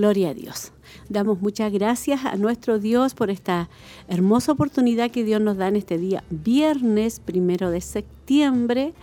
Gloria a Dios. Damos muchas gracias a nuestro Dios por esta hermosa oportunidad que Dios nos da en este día, viernes primero de septiembre,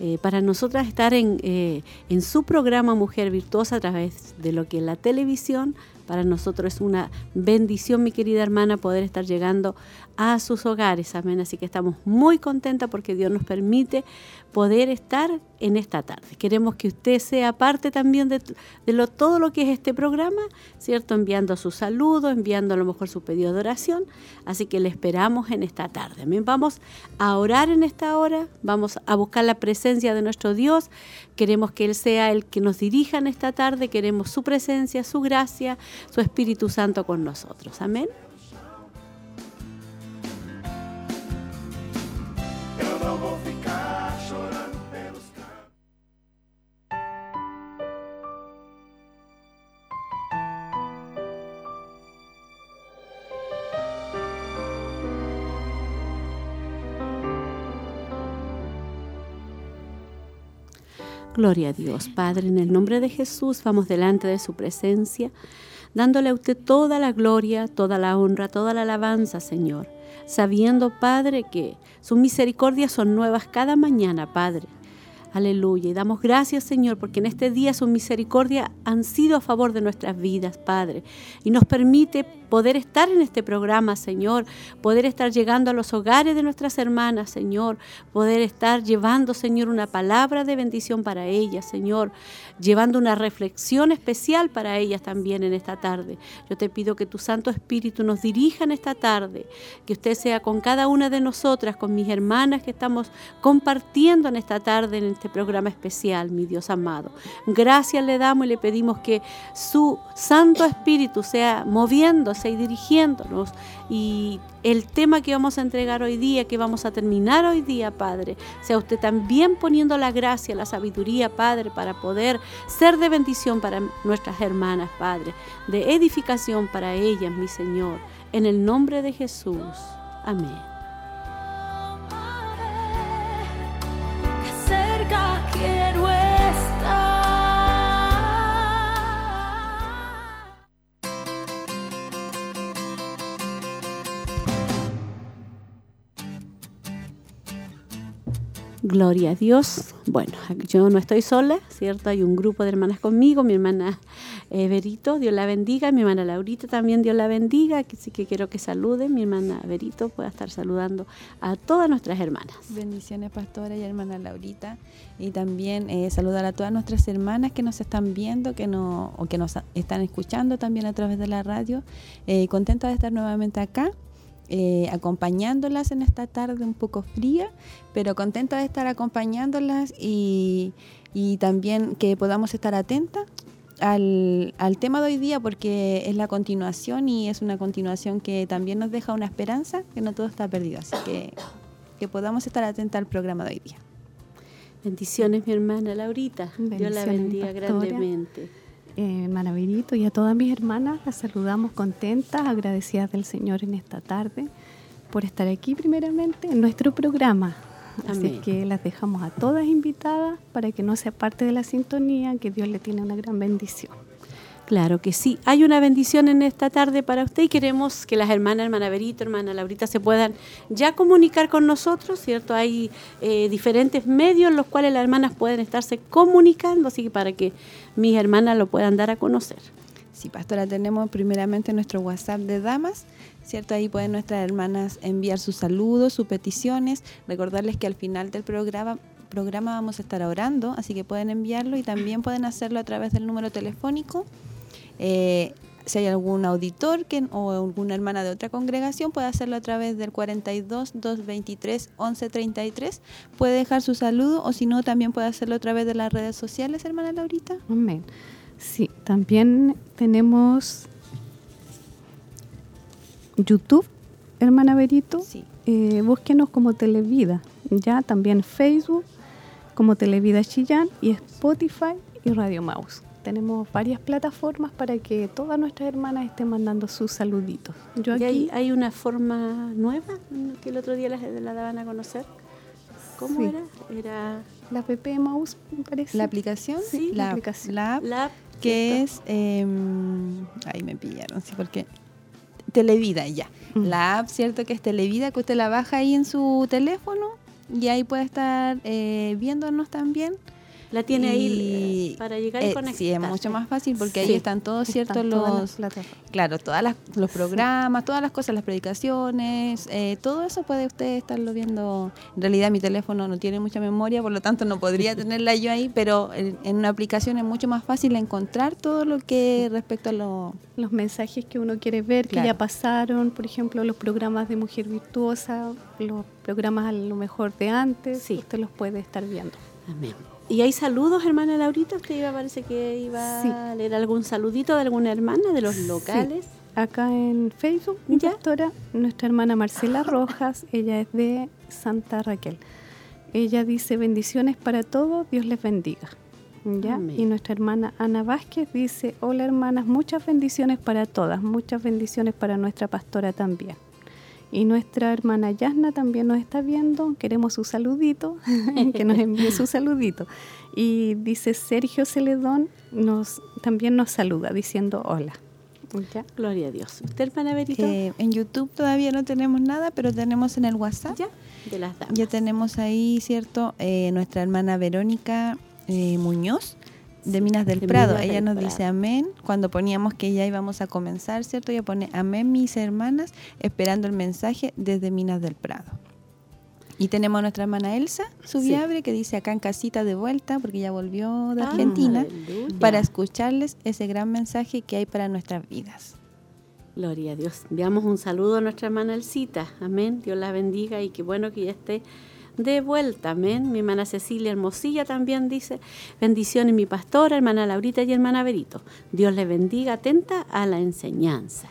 eh, para nosotras estar en, eh, en su programa Mujer Virtuosa a través de lo que es la televisión. Para nosotros es una bendición, mi querida hermana, poder estar llegando a sus hogares. Amén. Así que estamos muy contentas porque Dios nos permite poder estar en esta tarde. Queremos que usted sea parte también de, lo, todo lo que es este programa, ¿cierto? Enviando su saludo, enviando a lo mejor su pedido de oración. Así que le esperamos en esta tarde. Amén. Vamos a orar en esta hora, vamos a buscar la presencia de nuestro Dios. Queremos que Él sea el que nos dirija en esta tarde. Queremos su presencia, su gracia, su Espíritu Santo con nosotros. Amén. Gloria a Dios, Padre, en el nombre de Jesús vamos delante de su presencia, dándole a usted toda la gloria, toda la honra, toda la alabanza, Señor, sabiendo, Padre, que sus misericordias son nuevas cada mañana, Padre. Aleluya. Y damos gracias, Señor, porque en este día sus misericordias han sido a favor de nuestras vidas, Padre. Y nos permite poder estar en este programa, Señor, poder estar llegando a los hogares de nuestras hermanas, Señor, poder estar llevando, Señor, una palabra de bendición para ellas, Señor, llevando una reflexión especial para ellas también en esta tarde. Yo te pido que tu Santo Espíritu nos dirija en esta tarde, que usted sea con cada una de nosotras, con mis hermanas que estamos compartiendo en esta tarde en este programa especial, mi Dios amado. Gracias le damos y le pedimos que su Santo Espíritu sea moviendo y dirigiéndonos. Y el tema que vamos a entregar hoy día, que vamos a terminar hoy día, Padre, sea usted también poniendo la gracia, la sabiduría, Padre, para poder ser de bendición para nuestras hermanas, Padre, de edificación para ellas, mi Señor. En el nombre de Jesús. Amén. Gloria a Dios. Bueno, yo no estoy sola, ¿cierto? Hay un grupo de hermanas conmigo, mi hermana Verito, Dios la bendiga, mi hermana Laurita también, Dios la bendiga, así que quiero que saluden, mi hermana Verito pueda estar saludando a todas nuestras hermanas. Bendiciones, pastora y hermana Laurita, y también eh, saludar a todas nuestras hermanas que nos están viendo, que no, o que nos están escuchando también a través de la radio. Eh, contenta de estar nuevamente acá eh, acompañándolas en esta tarde un poco fría, pero contenta de estar acompañándolas y, también que podamos estar atentas al, tema de hoy día porque es la continuación y es una continuación que también nos deja una esperanza que no todo está perdido. Así que que podamos estar atentas al programa de hoy día. Bendiciones, mi hermana Laurita. Dios la bendiga grandemente eh, y a todas mis hermanas las saludamos contentas, agradecidas del Señor en esta tarde por estar aquí primeramente en nuestro programa. Así que las dejamos a todas invitadas para que no sea parte de la sintonía, que Dios le tiene una gran bendición. Claro que sí. Hay una bendición en esta tarde para usted y queremos que las hermanas, hermana Berito, hermana Laurita, se puedan ya comunicar con nosotros, ¿cierto? Hay eh, diferentes medios en los cuales las hermanas pueden estarse comunicando, así que para que mis hermanas lo puedan dar a conocer. Sí, pastora, tenemos primeramente nuestro WhatsApp de damas, ¿cierto? Ahí pueden nuestras hermanas enviar sus saludos, sus peticiones. Recordarles que al final del programa programa vamos a estar orando, así que pueden enviarlo y también pueden hacerlo a través del número telefónico eh, si hay algún auditor que, o alguna hermana de otra congregación, puede hacerlo a través del 42 223 1133. Puede dejar su saludo o si no, también puede hacerlo a través de las redes sociales, hermana Laurita. Amén. Sí, también tenemos YouTube, hermana Berito. Sí. Eh, búsquenos como Televida. Ya también Facebook como Televida Chillán y Spotify y Radio Mouse tenemos varias plataformas para que todas nuestras hermanas estén mandando sus saluditos. Yo aquí hay, una forma nueva que el otro día la, la daban a conocer. ¿Cómo era? Era la PP Mouse, me parece. ¿La aplicación? Sí, la, aplicación. La, app, que es... Eh, ahí me pillaron, sí, porque... Televida, ya. Mm. La app, ¿cierto? Que es Televida, que usted la baja ahí en su teléfono y ahí puede estar eh, viéndonos también la tiene ahí eh, para llegar y conectar. Eh, sí, es mucho más fácil porque ahí están todos ciertos los claro, todas las, los programas, todas las cosas, las predicaciones, eh, todo eso puede usted estarlo viendo. En realidad mi teléfono no tiene mucha memoria, por lo tanto no podría tenerla yo ahí, pero en, una aplicación es mucho más fácil encontrar todo lo que respecto a los mensajes que uno quiere ver, que ya pasaron, por ejemplo, los programas de Mujer Virtuosa, los programas a lo mejor de antes, sí. usted los puede estar viendo. Amén. ¿Y hay saludos, hermana Laurita? Usted iba, parece que iba a leer algún saludito de alguna hermana de los locales. Acá en Facebook, mi pastora, nuestra hermana Marcela Rojas, ella es de Santa Raquel. Ella dice bendiciones para todos, Dios les bendiga. ¿Ya? Y nuestra hermana Ana Vázquez dice, hola hermanas, muchas bendiciones para todas, muchas bendiciones para nuestra pastora también. Y nuestra hermana Yasna también nos está viendo, queremos su saludito, que nos envíe su saludito. Y dice Sergio Celedón, nos, también nos saluda diciendo hola. Gloria a Dios. ¿Usted, hermana Berito? Eh, en YouTube todavía no tenemos nada, pero tenemos en el WhatsApp. Ya, de las damas. Ya tenemos ahí, ¿cierto? Eh, nuestra hermana Verónica eh, Muñoz de Minas del Prado. ella nos dice amén. Cuando poníamos que ya íbamos a comenzar, ¿cierto? Ella pone amén, mis hermanas, esperando el mensaje desde Minas del Prado. Y tenemos a nuestra hermana Elsa Subiabre que dice acá en casita de vuelta, porque ya volvió de ah, Argentina, para escucharles ese gran mensaje que hay para nuestras vidas. Gloria a Dios. Enviamos un saludo a nuestra hermana Elcita. Amén. Dios la bendiga y qué bueno que ya esté de vuelta. Amén. Mi hermana Cecilia Hermosilla también dice, bendiciones mi pastora, hermana Laurita y hermana Berito. Dios le bendiga, atenta a la enseñanza.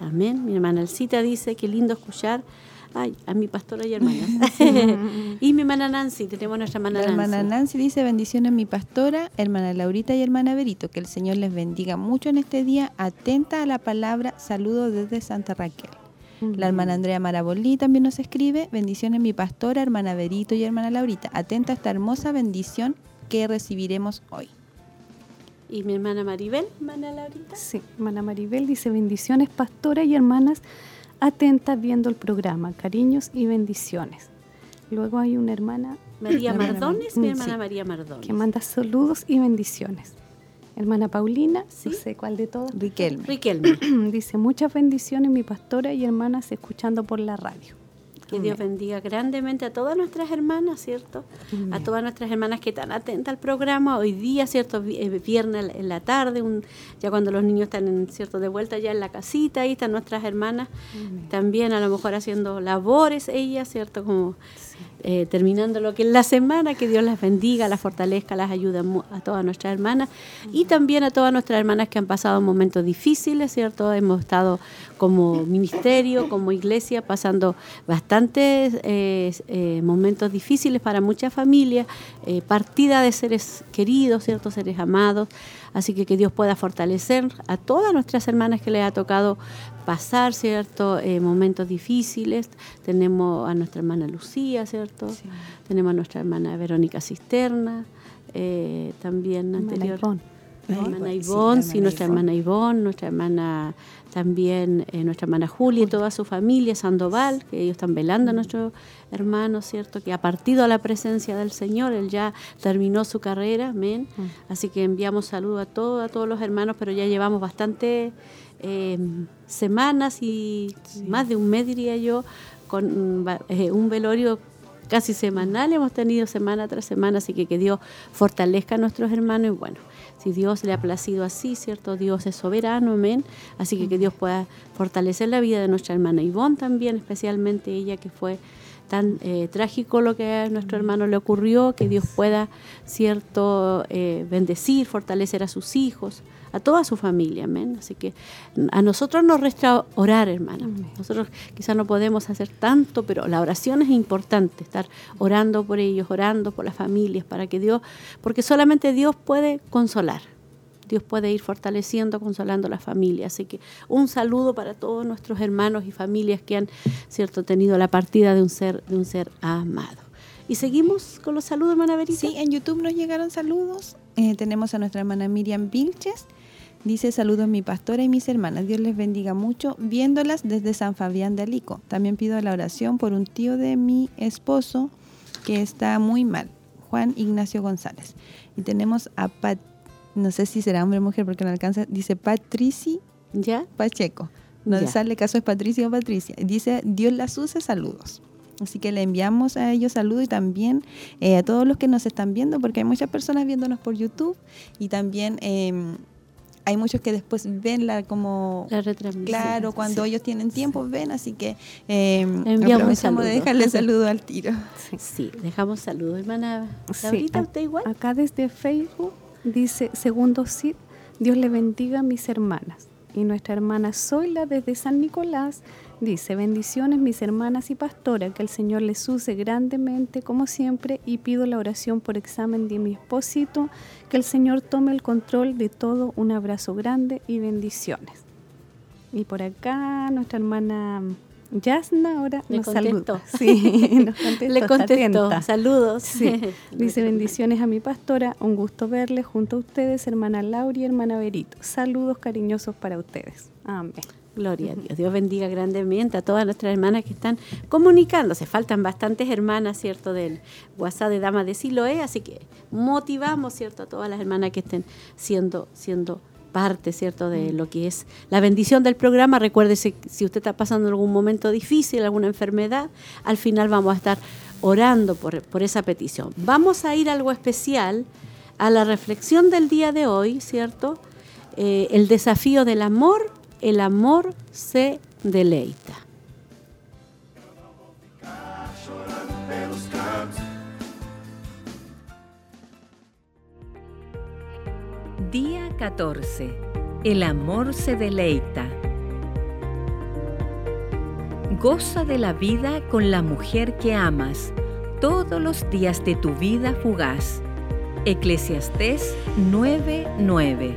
Amén. Mi hermana Alcita dice, qué lindo escuchar ay, a mi pastora y hermana. y mi hermana Nancy, tenemos nuestra hermana La Nancy. hermana Nancy dice, bendiciones mi pastora, hermana Laurita y hermana Berito, que el Señor les bendiga mucho en este día, atenta a la palabra, saludo desde Santa Raquel. La hermana Andrea Marabolí también nos escribe, bendiciones mi pastora, hermana Berito y hermana Laurita. Atenta a esta hermosa bendición que recibiremos hoy. ¿Y mi hermana Maribel, hermana Laurita? Sí, hermana Maribel dice, bendiciones pastora y hermanas, atentas viendo el programa, cariños y bendiciones. Luego hay una hermana... María Mardones, mi hermana María Mardones. Que manda saludos y bendiciones. Hermana Paulina, no sé cuál de todas. Riquelme. Riquelme. Dice, muchas bendiciones mi pastora y hermanas escuchando por la radio. Que Dios bendiga grandemente a todas nuestras hermanas, ¿cierto? A todas nuestras hermanas que están atentas al programa. Hoy día, ¿cierto? Eh, viernes en la tarde, ya cuando los niños están, ¿cierto? De vuelta ya en la casita, ahí están nuestras hermanas también a lo mejor haciendo labores, ellas, ¿cierto? Como eh, terminando lo que es la semana, que Dios las bendiga, las fortalezca, las ayude a todas nuestras hermanas y también a todas nuestras hermanas que han pasado momentos difíciles, ¿cierto? Hemos estado como ministerio, como iglesia, pasando bastantes eh, eh, momentos difíciles para muchas familias, partida de seres queridos, ¿cierto? Seres amados. Así que que Dios pueda fortalecer a todas nuestras hermanas que les ha tocado pasar, ¿cierto? Eh, momentos difíciles. Tenemos a nuestra hermana Lucía, ¿cierto? Tenemos a nuestra hermana Verónica Cisterna, eh, también anterior. hermana Ivonne, sí, nuestra hermana Ivonne, nuestra hermana también, eh, nuestra hermana Julia y toda su familia, Sandoval, que ellos están velando a mm. nuestro hermano, ¿cierto? Que ha partido a la presencia del Señor, él ya terminó su carrera, amén. Mm. Así que enviamos saludos a todos, a todos los hermanos, pero ya llevamos bastante eh, semanas y más de un mes, diría yo, con eh, un velorio casi semanal, hemos tenido semana tras semana, así que que Dios fortalezca a nuestros hermanos y bueno, si Dios le ha placido así, ¿cierto? Dios es soberano, amén. Así que que Dios pueda fortalecer la vida de nuestra hermana Ivonne también, especialmente ella que fue tan eh, trágico lo que a nuestro hermano le ocurrió, que Dios pueda, cierto, eh, bendecir, fortalecer a sus hijos, a toda su familia, amén. Así que a nosotros nos resta orar, hermana. Nosotros quizás no podemos hacer tanto, pero la oración es importante, estar orando por ellos, orando por las familias, para que Dios, porque solamente Dios puede consolar. Dios puede ir fortaleciendo, consolando a la familia. Así que un saludo para todos nuestros hermanos y familias que han cierto tenido la partida de un ser, de un ser amado. Y seguimos con los saludos, hermana Verita. Sí, en YouTube nos llegaron saludos. Eh, tenemos a nuestra hermana Miriam Vilches. Dice saludos mi pastora y mis hermanas. Dios les bendiga mucho viéndolas desde San Fabián de Alico. También pido la oración por un tío de mi esposo que está muy mal, Juan Ignacio González. Y tenemos a Pat no sé si será hombre o mujer porque no alcanza, dice Patrici ¿Ya? Pacheco. No sale caso es Patricia o Patricia. Dice, Dios las use, saludos. Así que le enviamos a ellos saludos y también eh, a todos los que nos están viendo, porque hay muchas personas viéndonos por YouTube y también em, hay muchos que después ven la como la retransmisión. Claro, cuando ellos tienen tiempo ven, así que eh, de dejarle saludo al tiro. Sí, dejamos saludos, hermana. ¿Ahorita usted igual? Acá desde Facebook dice, segundo Cid, Dios le bendiga a mis hermanas. Y nuestra hermana Zoila desde San Nicolás dice, bendiciones mis hermanas y pastora, que el Señor les use grandemente como siempre y pido la oración por examen de mi esposito, que el Señor tome el control de todo, un abrazo grande y bendiciones. Y por acá nuestra hermana Yasna ahora Le nos contestó. saluda. Sí, nos contestó, Le contestó. Saludos. Sí. Dice bendiciones a mi pastora, un gusto verle junto a ustedes, hermana Laura y hermana Berito. Saludos cariñosos para ustedes. Amén. Gloria a Dios. Dios bendiga grandemente a todas nuestras hermanas que están comunicándose. Faltan bastantes hermanas, ¿cierto?, del WhatsApp de Damas de Siloé, así que motivamos, ¿cierto?, a todas las hermanas que estén siendo, siendo parte, ¿cierto?, de lo que es la bendición del programa. Recuérdese, si usted está pasando algún momento difícil, alguna enfermedad, al final vamos a estar orando por, por esa petición. Vamos a ir a algo especial, a la reflexión del día de hoy, ¿cierto?, Eh, el desafío del amor, el amor se deleita. 14. El amor se deleita. Goza de la vida con la mujer que amas todos los días de tu vida fugaz. Eclesiastés 9:9.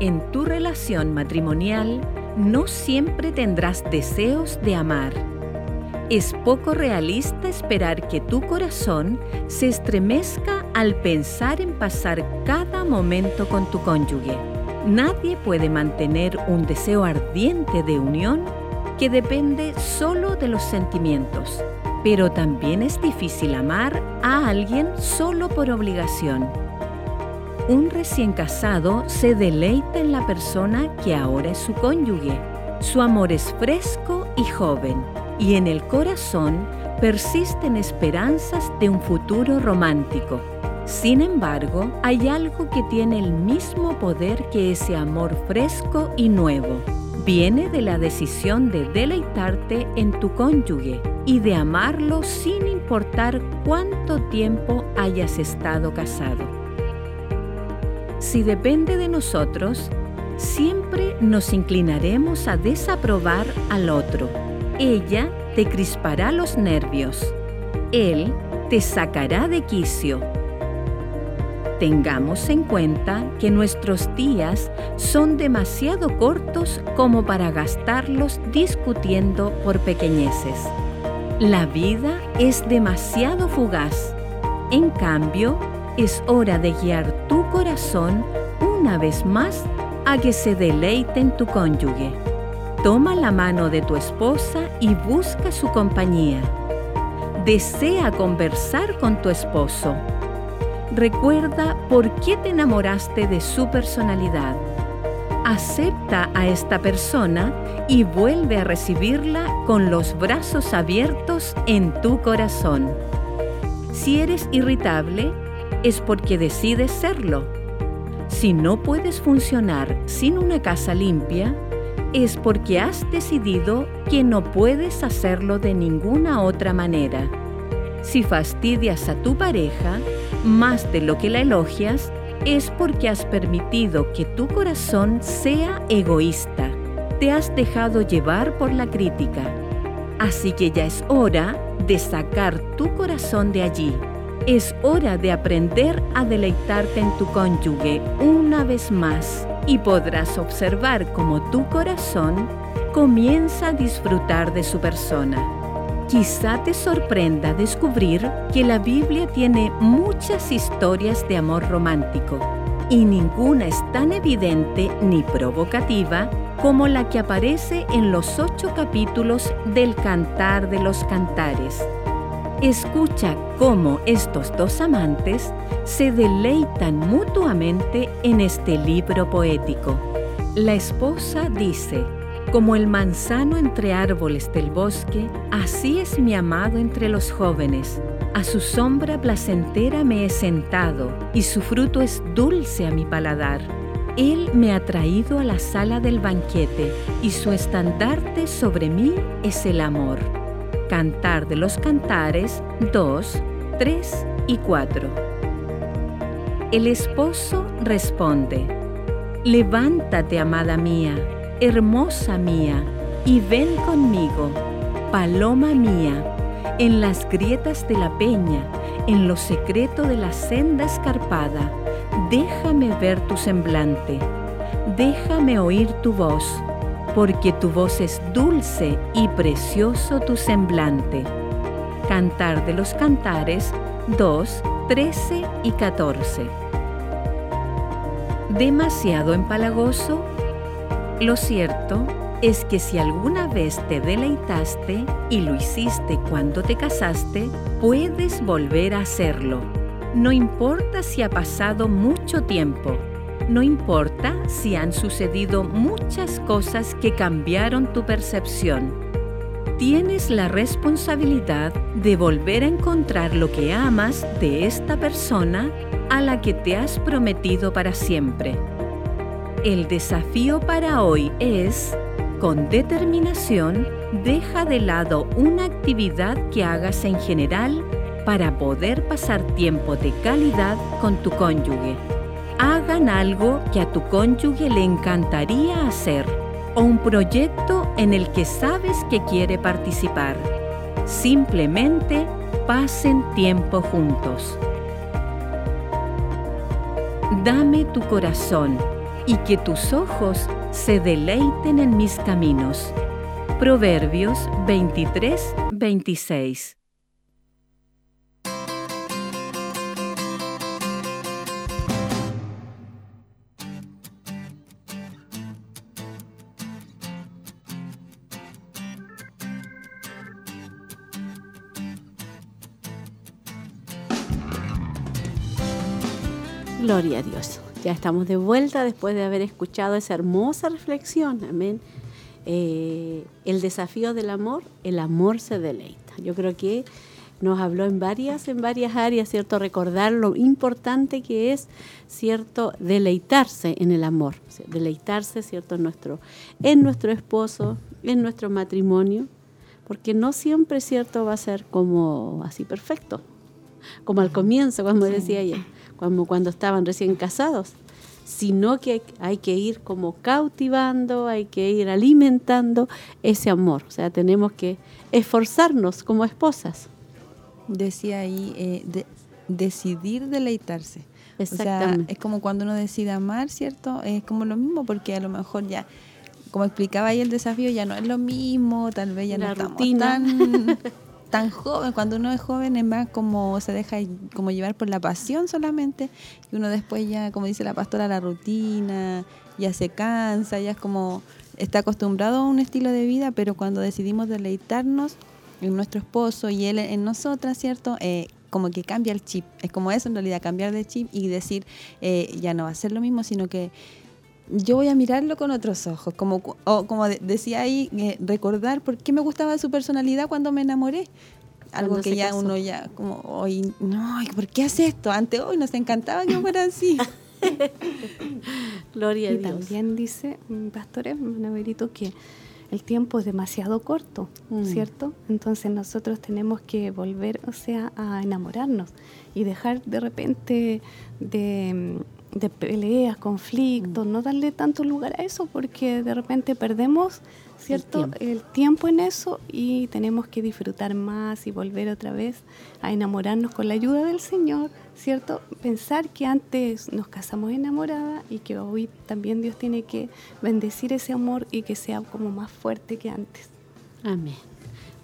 En tu relación matrimonial no siempre tendrás deseos de amar. Es poco realista esperar que tu corazón se estremezca al pensar en pasar cada momento con tu cónyuge. Nadie puede mantener un deseo ardiente de unión que depende solo de los sentimientos, pero también es difícil amar a alguien solo por obligación. Un recién casado se deleita en la persona que ahora es su cónyuge. Su amor es fresco y joven, y en el corazón persisten esperanzas de un futuro romántico. Sin embargo, hay algo que tiene el mismo poder que ese amor fresco y nuevo. Viene de la decisión de deleitarte en tu cónyuge y de amarlo sin importar cuánto tiempo hayas estado casado. Si depende de nosotros, siempre nos inclinaremos a desaprobar al otro. Ella te crispará los nervios. Él te sacará de quicio. Tengamos en cuenta que nuestros días son demasiado cortos como para gastarlos discutiendo por pequeñeces. La vida es demasiado fugaz. En cambio, es hora de guiar tu corazón una vez más a que se deleite en tu cónyuge. Toma la mano de tu esposa y busca su compañía. Desea conversar con tu esposo. Recuerda por qué te enamoraste de su personalidad. acepta a esta persona y vuelve a recibirla con los brazos abiertos en tu corazón. Si eres irritable, es porque decides serlo. Si no puedes funcionar sin una casa limpia, es porque has decidido que no puedes hacerlo de ninguna otra manera. Si fastidias a tu pareja más de lo que la elogias, es porque has permitido que tu corazón sea egoísta. Te has dejado llevar por la crítica. Así que ya es hora de sacar tu corazón de allí. Es hora de aprender a deleitarte en tu cónyuge una vez más y podrás observar cómo tu corazón comienza a disfrutar de su persona. Quizá te sorprenda descubrir que la Biblia tiene muchas historias de amor romántico y ninguna es tan evidente ni provocativa como la que aparece en los ocho capítulos del Cantar de los Cantares. Escucha cómo estos dos amantes se deleitan mutuamente en este libro poético. La esposa dice, como el manzano entre árboles del bosque, así es mi amado entre los jóvenes. A su sombra placentera me he sentado, y su fruto es dulce a mi paladar. Él me ha traído a la sala del banquete, y su estandarte sobre mí es el amor. Cantar de los Cantares 2, 3 y 4. El esposo responde, Levántate, amada mía hermosa mía, y ven conmigo, paloma mía, en las grietas de la peña, en lo secreto de la senda escarpada, déjame ver tu semblante, déjame oír tu voz, porque tu voz es dulce y precioso tu semblante. Cantar de los Cantares 2, 13 y 14. Demasiado empalagoso lo cierto es que si alguna vez te deleitaste y lo hiciste cuando te casaste, puedes volver a hacerlo. No importa si ha pasado mucho tiempo, no importa si han sucedido muchas cosas que cambiaron tu percepción. Tienes la responsabilidad de volver a encontrar lo que amas de esta persona a la que te has prometido para siempre. El desafío para hoy es, con determinación, deja de lado una actividad que hagas en general para poder pasar tiempo de calidad con tu cónyuge. Hagan algo que a tu cónyuge le encantaría hacer o un proyecto en el que sabes que quiere participar. Simplemente pasen tiempo juntos. Dame tu corazón y que tus ojos se deleiten en mis caminos. Proverbios 23, 26. Gloria a Dios. Ya estamos de vuelta después de haber escuchado esa hermosa reflexión. Amén. Eh, el desafío del amor, el amor se deleita. Yo creo que nos habló en varias, en varias áreas, ¿cierto? Recordar lo importante que es, ¿cierto? Deleitarse en el amor, deleitarse, ¿cierto? En nuestro, en nuestro esposo, en nuestro matrimonio, porque no siempre, ¿cierto? Va a ser como así perfecto, como al comienzo, como decía ella como cuando estaban recién casados, sino que hay que ir como cautivando, hay que ir alimentando ese amor. O sea, tenemos que esforzarnos como esposas. Decía ahí, eh, decidir deleitarse. Exactamente. O sea, es como cuando uno decide amar, ¿cierto? Es como lo mismo porque a lo mejor ya, como explicaba ahí el desafío, ya no es lo mismo, tal vez ya no rutina. estamos tan joven, cuando uno es joven es más como se deja como llevar por la pasión solamente y uno después ya, como dice la pastora, la rutina, ya se cansa, ya es como está acostumbrado a un estilo de vida, pero cuando decidimos deleitarnos en nuestro esposo y él en nosotras, ¿cierto? Eh, como que cambia el chip, es como eso en realidad, cambiar de chip y decir, eh, ya no va a ser lo mismo, sino que yo voy a mirarlo con otros ojos, como, como decía ahí, eh, recordar por qué me gustaba su personalidad cuando me enamoré. Algo que ya uno ya, como, hoy, no, ¿por qué hace esto? Antes hoy nos encantaba que fuera así. Gloria a y Dios. también dice, mm, pastores, Manaverito, que el tiempo es demasiado corto, mm. ¿cierto? Entonces nosotros tenemos que volver, o sea, a enamorarnos y dejar de repente de de peleas, conflictos, mm. no darle tanto lugar a eso porque de repente perdemos cierto el tiempo. en eso y tenemos que disfrutar más y volver otra vez a enamorarnos con la ayuda del Señor, cierto, pensar que antes nos casamos enamorada y que hoy también Dios tiene que bendecir ese amor y que sea como más fuerte que antes. Amén.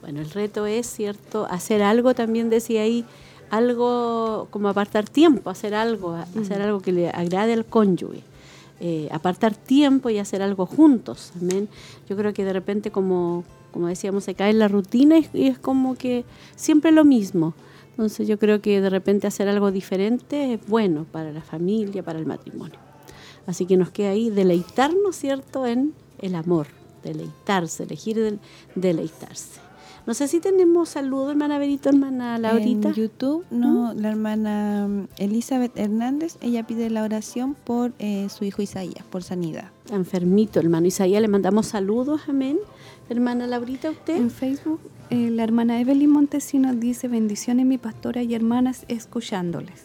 Bueno, el reto es cierto hacer algo también decía ahí algo como apartar tiempo, hacer algo, hacer algo que le agrade al cónyuge. Eh, apartar tiempo y hacer algo juntos. Amén. Yo creo que de repente, como, como decíamos, se cae en la rutina y, es como que siempre lo mismo. Entonces yo creo que de repente hacer algo diferente es bueno para la familia, para el matrimonio. Así que nos queda ahí deleitarnos, ¿cierto?, en el amor, deleitarse, elegir deleitarse. No sé si tenemos saludos, hermana Berito, hermana Laurita. En YouTube, no, ¿Mm? la hermana mm, Elizabeth Hernández, ella pide la oración por eh, su hijo Isaías, por sanidad. Está enfermito, hermano Isaías, le mandamos saludos, amén. Hermana Laurita, ¿usted? En Facebook, eh, la hermana Evelyn Montesinos dice, bendiciones mi pastora y hermanas escuchándoles.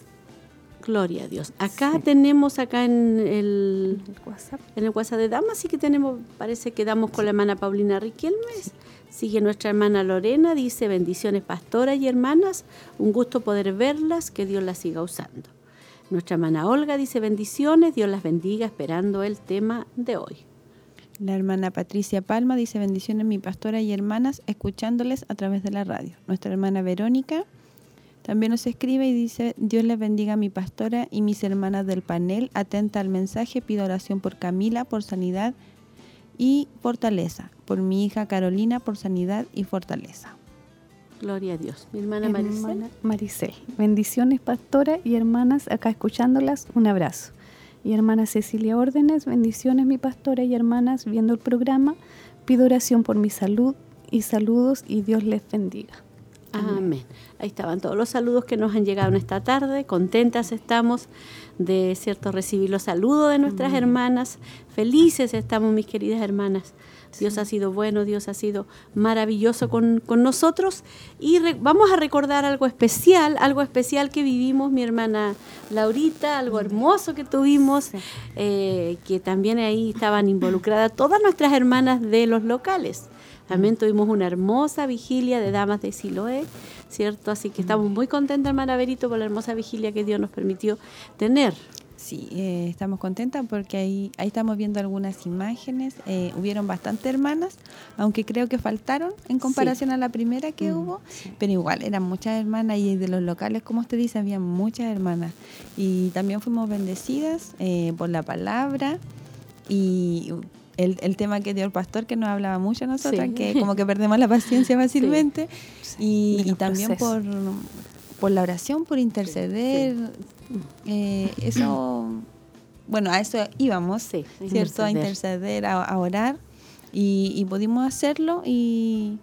Gloria a Dios. Acá tenemos, acá en el, WhatsApp. en el WhatsApp de Damas, sí que tenemos, parece que damos con la hermana Paulina Riquelme. Sigue nuestra hermana Lorena, dice bendiciones pastoras y hermanas, un gusto poder verlas, que Dios las siga usando. Nuestra hermana Olga dice bendiciones, Dios las bendiga, esperando el tema de hoy. La hermana Patricia Palma dice bendiciones mi pastora y hermanas, escuchándoles a través de la radio. Nuestra hermana Verónica también nos escribe y dice, Dios les bendiga a mi pastora y mis hermanas del panel, atenta al mensaje, pido oración por Camila, por sanidad y fortaleza, por mi hija Carolina por sanidad y fortaleza. Gloria a Dios. Mi hermana Maricel. Maricel. Bendiciones, pastora y hermanas, acá escuchándolas, un abrazo. Y hermana Cecilia Órdenes, bendiciones, mi pastora y hermanas, viendo el programa. Pido oración por mi salud y saludos y Dios les bendiga. Amén. Ahí estaban todos los saludos que nos han llegado en esta tarde. Contentas estamos de cierto recibir los saludos de nuestras hermanas. Felices estamos, mis queridas hermanas. Dios ha sido bueno, Dios ha sido maravilloso con, nosotros. Y vamos a recordar algo especial, algo especial que vivimos mi hermana Laurita, algo hermoso que tuvimos, eh, que también ahí estaban involucradas todas nuestras hermanas de los locales. También tuvimos una hermosa vigilia de damas de Siloé, ¿cierto? Así que estamos muy contentas, hermana Berito, por la hermosa vigilia que Dios nos permitió tener. Sí, eh, estamos contentas porque ahí, ahí estamos viendo algunas imágenes. Eh, hubieron bastantes hermanas, aunque creo que faltaron en comparación a la primera que mm, hubo, pero igual eran muchas hermanas y de los locales, como usted dice, había muchas hermanas. Y también fuimos bendecidas eh, por la palabra y el, tema que dio el pastor, que nos hablaba mucho a nosotras, que como que perdemos la paciencia fácilmente, y, también por, por la oración, por interceder, eh, eso, bueno, a eso íbamos, ¿cierto? A interceder, a, orar, y, y pudimos hacerlo, y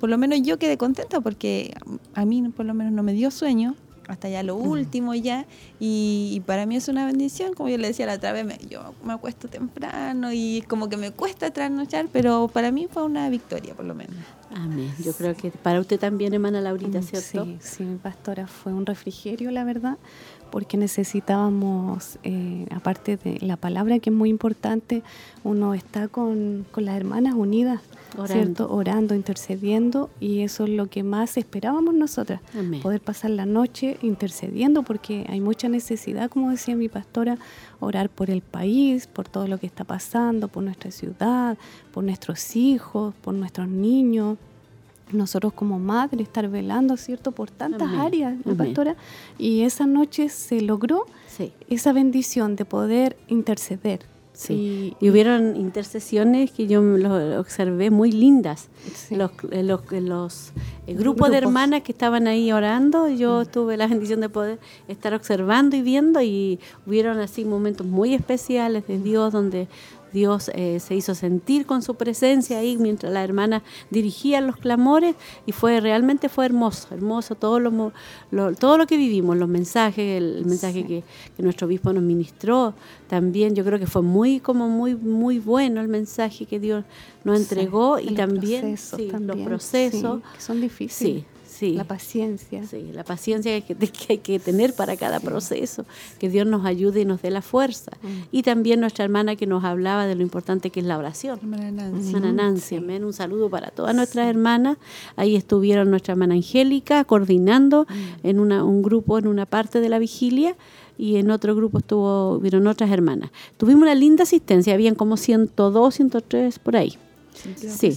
por lo menos yo quedé contenta porque a mí por lo menos no me dio sueño, hasta ya lo último ya y, para mí es una bendición como yo le decía la otra vez yo me acuesto temprano y como que me cuesta trasnochar pero para mí fue una victoria por lo menos. Amén. Yo creo que para usted también hermana Laurita mm, cierto sí sí pastora fue un refrigerio la verdad porque necesitábamos, eh, aparte de la palabra que es muy importante, uno está con, con las hermanas unidas, Orando. Orando, intercediendo, y eso es lo que más esperábamos nosotras, poder pasar la noche intercediendo, porque hay mucha necesidad, como decía mi pastora, orar por el país, por todo lo que está pasando, por nuestra ciudad, por nuestros hijos, por nuestros niños nosotros como madre estar velando, ¿cierto?, por tantas áreas, pastora, y esa noche se logró esa bendición de poder interceder, Sí. Y, hubieron intercesiones que yo los observé muy lindas. Los, eh, los, eh, los eh, grupos, de hermanas que estaban ahí orando, yo mm. tuve la bendición de poder estar observando y viendo y hubieron así momentos muy especiales de Dios donde Dios eh, se hizo sentir con su presencia ahí mientras la hermana dirigía los clamores y fue realmente fue hermoso, hermoso todo lo, todo lo que vivimos, los mensajes, el, mensaje que, nuestro obispo nos ministró, también yo creo que fue muy como muy muy bueno el mensaje que Dios nos entregó y también, los procesos. que son difíciles. La paciencia. Sí, la paciencia que, hay que tener para cada proceso. Que Dios nos ayude y nos dé la fuerza. Mm. Y también nuestra hermana que nos hablaba de lo importante que es la oración. Hermana Nancy. Hermana Nancy, amén. Un saludo para todas nuestras hermanas. Ahí estuvieron nuestra hermana Angélica coordinando mm. en una, un grupo, en una parte de la vigilia y en otro grupo estuvo, vieron otras hermanas. Tuvimos una linda asistencia, habían como 102, 103 por ahí. Sí,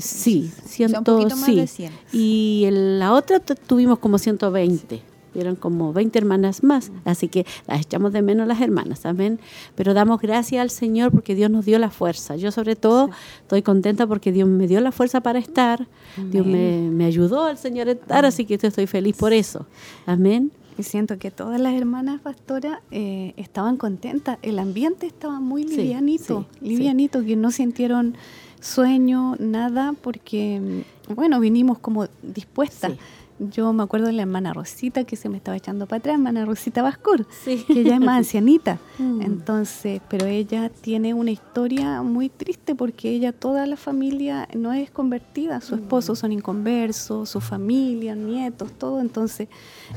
sí, ciento, sí. Y en la otra tuvimos como 120. Eran como 20 hermanas más, así que las echamos de menos las hermanas, amén. Pero damos gracias al Señor porque Dios nos dio la fuerza. Yo sobre todo estoy contenta porque Dios me dio la fuerza para estar, Dios me, ayudó al Señor a estar, así que estoy feliz por eso. Amén. Y siento que todas las hermanas pastoras eh, estaban contentas, el ambiente estaba muy livianito, livianito, que no sintieron sueño, nada, porque, bueno, vinimos como dispuestas. Yo me acuerdo de la hermana Rosita que se me estaba echando para atrás, hermana Rosita Bascur, que ella es más ancianita. Mm. Entonces, pero ella tiene una historia muy triste porque ella, toda la familia no es convertida. Su esposo mm. son inconversos, su familia, nietos, todo. Entonces,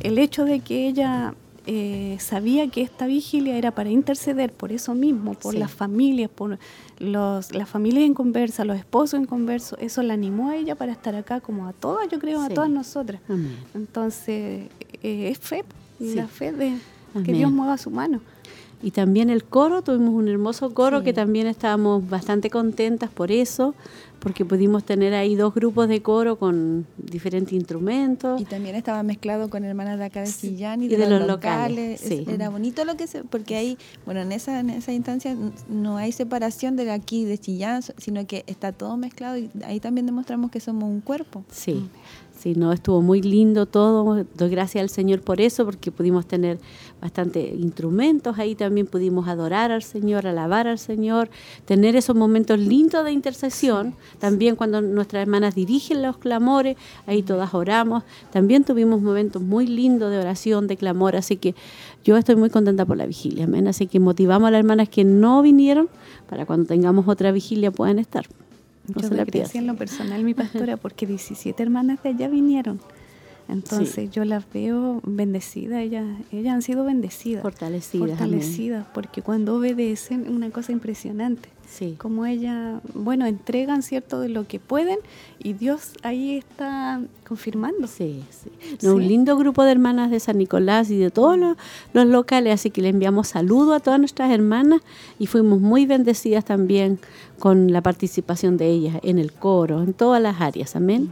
el hecho de que ella eh, sabía que esta vigilia era para interceder por eso mismo, por las familias, por los, las familias en conversa, los esposos en converso, eso la animó a ella para estar acá como a todas, yo creo, a todas nosotras. Entonces, eh, es fe, la fe de que Dios mueva su mano. Y también el coro, tuvimos un hermoso coro que también estábamos bastante contentas por eso, porque pudimos tener ahí dos grupos de coro con diferentes instrumentos. Y también estaba mezclado con hermanas de acá de Sillán y, de, los, locales. Era bonito lo que se, porque ahí, bueno, en esa, en esa instancia no hay separación de aquí de Chillán, sino que está todo mezclado y ahí también demostramos que somos un cuerpo. Sí. Sí, no, estuvo muy lindo todo. Doy gracias al Señor por eso, porque pudimos tener bastante instrumentos ahí también, pudimos adorar al Señor, alabar al Señor, tener esos momentos lindos de intercesión. También cuando nuestras hermanas dirigen los clamores, ahí todas oramos. También tuvimos momentos muy lindos de oración, de clamor, así que yo estoy muy contenta por la vigilia, amén. Así que motivamos a las hermanas que no vinieron para cuando tengamos otra vigilia puedan estar. No yo se en lo personal, mi pastora, porque 17 hermanas de allá vinieron. Entonces yo las veo bendecidas, ellas, ellas han sido bendecidas. Fortalecidas. Fortalecidas, porque cuando obedecen, una cosa impresionante. Sí. Como ellas, bueno, entregan cierto de lo que pueden y Dios ahí está confirmando. Sí, sí. un lindo grupo de hermanas de San Nicolás y de todos los, los, locales, así que le enviamos saludos a todas nuestras hermanas y fuimos muy bendecidas también con la participación de ellas en el coro, en todas las áreas. Amén.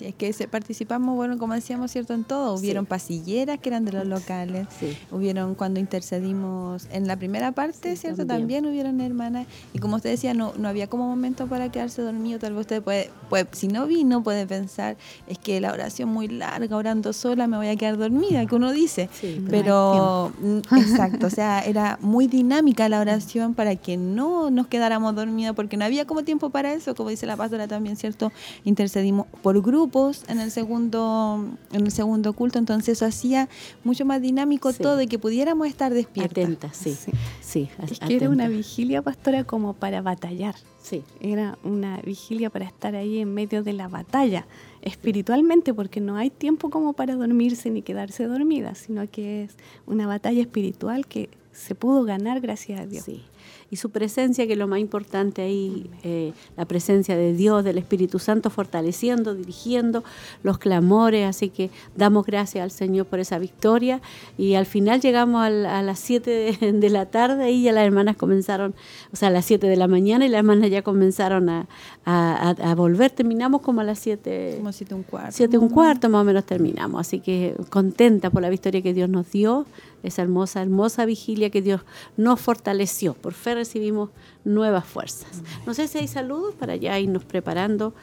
Es que participamos, bueno, como decíamos, ¿cierto? En todo. Hubieron pasilleras que eran de los locales. Hubieron cuando intercedimos en la primera parte, ¿cierto? También. hubieron hermanas. Y como usted decía, no, no había como momento para quedarse dormido. Tal vez usted puede, puede, si no vino, puede pensar, es que la oración muy larga, orando sola, me voy a quedar dormida, que uno dice. Pero, mm, exacto, o sea, era muy dinámica la oración para que no nos quedáramos dormidos, porque no había como tiempo para eso, como dice la pastora también, ¿cierto? Intercedimos por grupo en el segundo en el segundo culto, entonces eso hacía mucho más dinámico todo y que pudiéramos estar despiertas. Atentas, sí. sí. es que era una vigilia pastora como para batallar. Sí. Era una vigilia para estar ahí en medio de la batalla espiritualmente, porque no hay tiempo como para dormirse ni quedarse dormida, sino que es una batalla espiritual que se pudo ganar gracias a Dios. Sí y su presencia, que es lo más importante ahí, eh, la presencia de Dios, del Espíritu Santo, fortaleciendo, dirigiendo los clamores. Así que damos gracias al Señor por esa victoria. Y al final llegamos a, las 7 de, la tarde y ya las hermanas comenzaron, o sea, a las 7 de la mañana y las hermanas ya comenzaron a, volver. Terminamos como a las 7. Como 7 un cuarto. 7 un cuarto más o menos terminamos. Así que contenta por la victoria que Dios nos dio esa hermosa, hermosa vigilia que Dios nos fortaleció. Por fe recibimos nuevas fuerzas. No sé si hay saludos para ya irnos preparando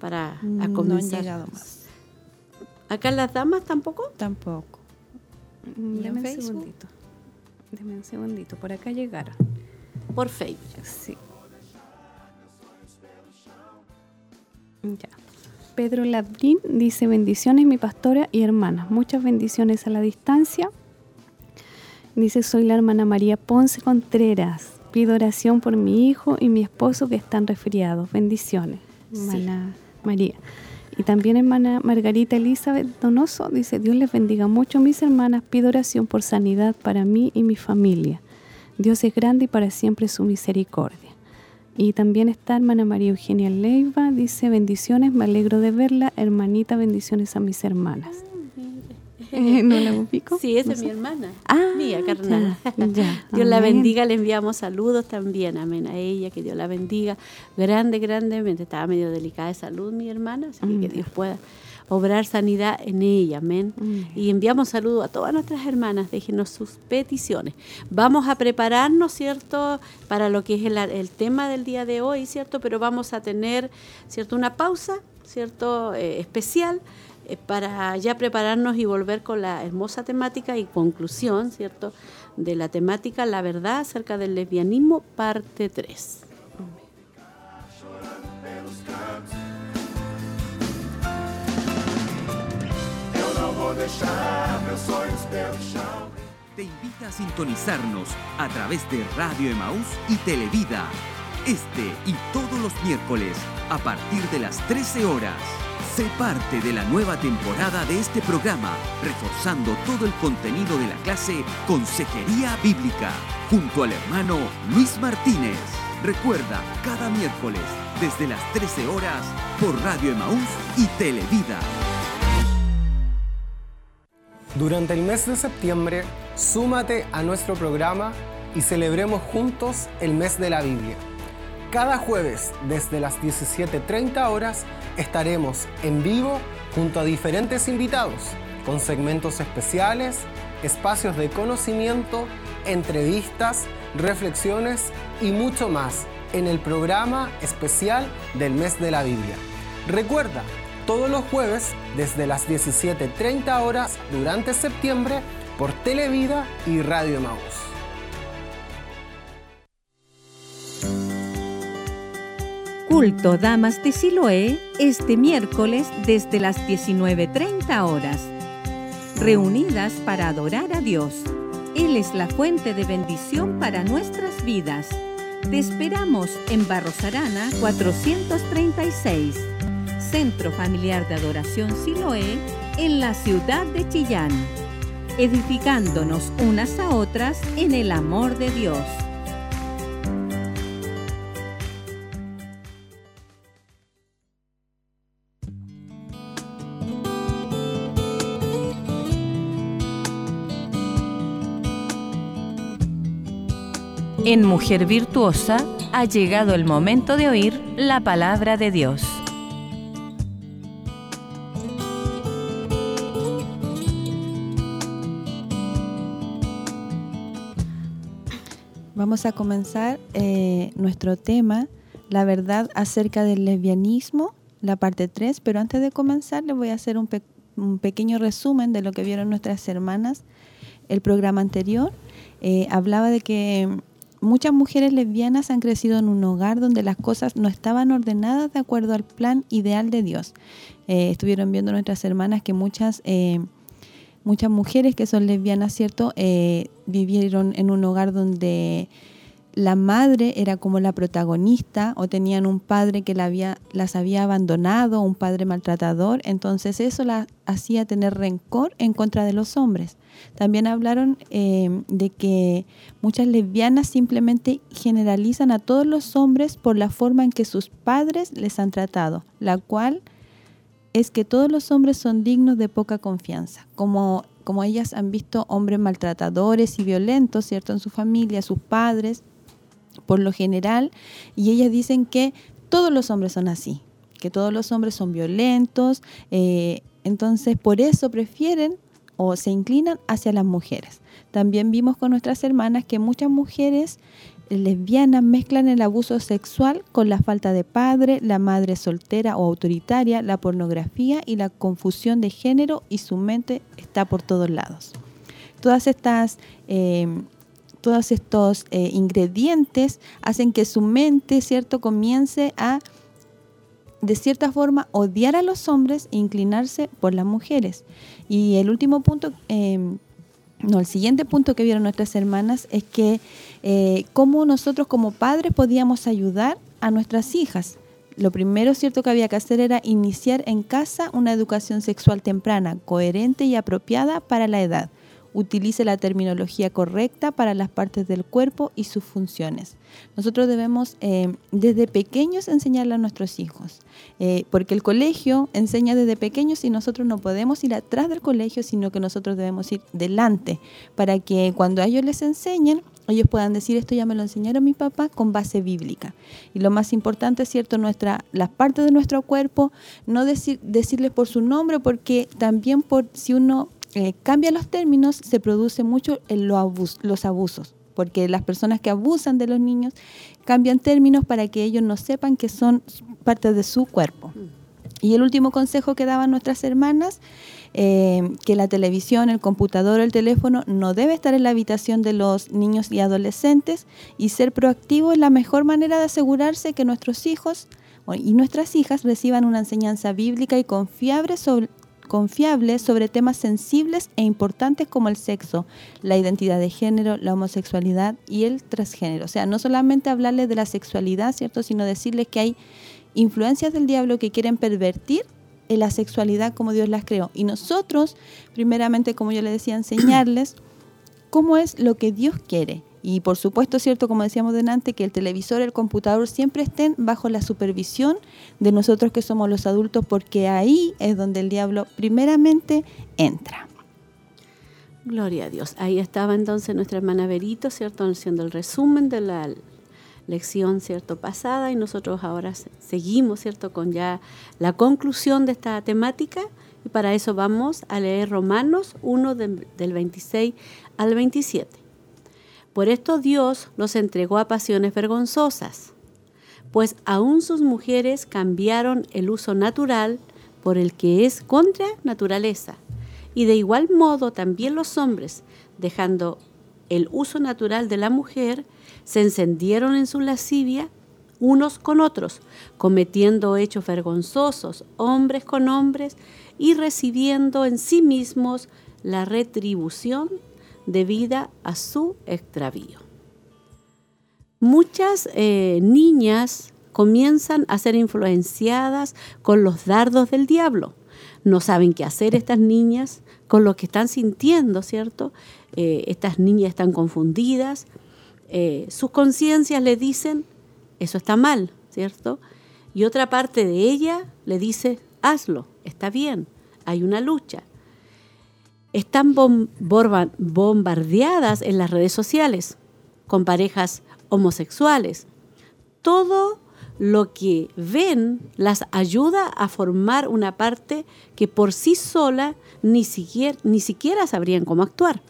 para a comenzar. No han llegado más. ¿Acá las damas tampoco? Tampoco. Mm, Deme un segundito. Deme un segundito. Por acá llegaron. Por Facebook. Sí. Ya. Pedro Labrín dice bendiciones mi pastora y hermana. Muchas bendiciones a la distancia. Dice soy la hermana María Ponce Contreras. Pido oración por mi hijo y mi esposo que están resfriados. Bendiciones, hermana María. Y también hermana Margarita Elizabeth Donoso dice, Dios les bendiga mucho mis hermanas, pido oración por sanidad para mí y mi familia. Dios es grande y para siempre su misericordia. Y también está hermana María Eugenia Leiva, dice, bendiciones, me alegro de verla, hermanita, bendiciones a mis hermanas. ¿No la ubico? Sí, esa es mi hermana. Ah, mía, carnal. Dios la bendiga, le enviamos saludos también, amén, a ella, que Dios la bendiga grande, grandemente. Estaba medio delicada de salud mi hermana, así que, que Dios pueda obrar sanidad en ella, amén. Y enviamos saludos a todas nuestras hermanas, déjenos sus peticiones. Vamos a prepararnos, ¿cierto?, para lo que es el, tema del día de hoy, ¿cierto? Pero vamos a tener, ¿cierto?, una pausa, ¿cierto?, eh, especial para ya prepararnos y volver con la hermosa temática y conclusión, ¿cierto?, de la temática La verdad acerca del lesbianismo, parte 3. Te invita a sintonizarnos a través de Radio Emaús y Televida, este y todos los miércoles a partir de las 13 horas. Sé parte de la nueva temporada de este programa, reforzando todo el contenido de la clase Consejería Bíblica, junto al hermano Luis Martínez. Recuerda, cada miércoles, desde las 13 horas, por Radio Emaús y Televida. Durante el mes de septiembre, súmate a nuestro programa y celebremos juntos el mes de la Biblia. Cada jueves, desde las 17.30 horas, estaremos en vivo junto a diferentes invitados, con segmentos especiales, espacios de conocimiento, entrevistas, reflexiones y mucho más en el programa especial del mes de la Biblia. Recuerda, todos los jueves desde las 17.30 horas durante septiembre por Televida y Radio Maús. Culto Damas de Siloé este miércoles desde las 19.30 horas. Reunidas para adorar a Dios. Él es la fuente de bendición para nuestras vidas. Te esperamos en Barros Arana 436, Centro Familiar de Adoración Siloé, en la ciudad de Chillán, edificándonos unas a otras en el amor de Dios. En Mujer Virtuosa ha llegado el momento de oír la palabra de Dios. Vamos a comenzar eh, nuestro tema, la verdad acerca del lesbianismo, la parte 3, pero antes de comenzar les voy a hacer un, un pequeño resumen de lo que vieron nuestras hermanas el programa anterior. Eh, hablaba de que muchas mujeres lesbianas han crecido en un hogar donde las cosas no estaban ordenadas de acuerdo al plan ideal de Dios. Eh, estuvieron viendo nuestras hermanas que muchas, eh, muchas mujeres que son lesbianas, ¿cierto? Eh, vivieron en un hogar donde la madre era como la protagonista o tenían un padre que la había, las había abandonado, un padre maltratador, entonces eso la hacía tener rencor en contra de los hombres. También hablaron eh, de que muchas lesbianas simplemente generalizan a todos los hombres por la forma en que sus padres les han tratado, la cual es que todos los hombres son dignos de poca confianza, como, como ellas han visto hombres maltratadores y violentos, ¿cierto? En su familia, sus padres, por lo general, y ellas dicen que todos los hombres son así, que todos los hombres son violentos, eh, entonces por eso prefieren o se inclinan hacia las mujeres. También vimos con nuestras hermanas que muchas mujeres lesbianas mezclan el abuso sexual con la falta de padre, la madre soltera o autoritaria, la pornografía y la confusión de género y su mente está por todos lados. Todas estas... Eh, todos estos eh, ingredientes hacen que su mente, ¿cierto?, comience a, de cierta forma, odiar a los hombres e inclinarse por las mujeres. Y el último punto, em, no, el siguiente punto que vieron nuestras hermanas es que eh, cómo nosotros como padres podíamos ayudar a nuestras hijas. Lo primero cierto que había que hacer era iniciar en casa una educación sexual temprana, coherente y apropiada para la edad utilice la terminología correcta para las partes del cuerpo y sus funciones. Nosotros debemos eh, desde pequeños enseñarle a nuestros hijos, eh, porque el colegio enseña desde pequeños y nosotros no podemos ir atrás del colegio, sino que nosotros debemos ir delante, para que cuando a ellos les enseñen, ellos puedan decir esto ya me lo enseñaron mi papá con base bíblica. Y lo más importante cierto, nuestra, las partes de nuestro cuerpo, no decir, decirles por su nombre, porque también por si uno eh, cambia los términos, se produce mucho los abusos, porque las personas que abusan de los niños cambian términos para que ellos no sepan que son parte de su cuerpo. Y el último consejo que daban nuestras hermanas, eh, que la televisión, el computador, el teléfono no debe estar en la habitación de los niños y adolescentes y ser proactivo es la mejor manera de asegurarse que nuestros hijos y nuestras hijas reciban una enseñanza bíblica y confiable sobre, confiable sobre temas sensibles e importantes como el sexo, la identidad de género, la homosexualidad y el transgénero. O sea, no solamente hablarles de la sexualidad, ¿cierto? Sino decirles que hay influencias del diablo que quieren pervertir la sexualidad como Dios las creó. Y nosotros, primeramente, como yo les decía, enseñarles cómo es lo que Dios quiere. Y por supuesto, cierto, como decíamos delante, que el televisor, el computador siempre estén bajo la supervisión de nosotros que somos los adultos, porque ahí es donde el diablo primeramente entra. Gloria a Dios. Ahí estaba entonces nuestra hermana Berito, ¿cierto? Haciendo el resumen de la lección, ¿cierto? Pasada y nosotros ahora seguimos, ¿cierto? Con ya la conclusión de esta temática y para eso vamos a leer Romanos 1 del 26 al 27. Por esto Dios los entregó a pasiones vergonzosas, pues aún sus mujeres cambiaron el uso natural por el que es contra naturaleza, y de igual modo también los hombres, dejando el uso natural de la mujer, se encendieron en su lascivia unos con otros, cometiendo hechos vergonzosos, hombres con hombres, y recibiendo en sí mismos la retribución debida a su extravío. Muchas eh, niñas comienzan a ser influenciadas con los dardos del diablo. No saben qué hacer estas niñas con lo que están sintiendo, ¿cierto? Eh, estas niñas están confundidas. Eh, sus conciencias le dicen, eso está mal, ¿cierto? Y otra parte de ella le dice, hazlo, está bien, hay una lucha están bombardeadas en las redes sociales con parejas homosexuales. Todo lo que ven las ayuda a formar una parte que por sí sola ni siquiera, ni siquiera sabrían cómo actuar.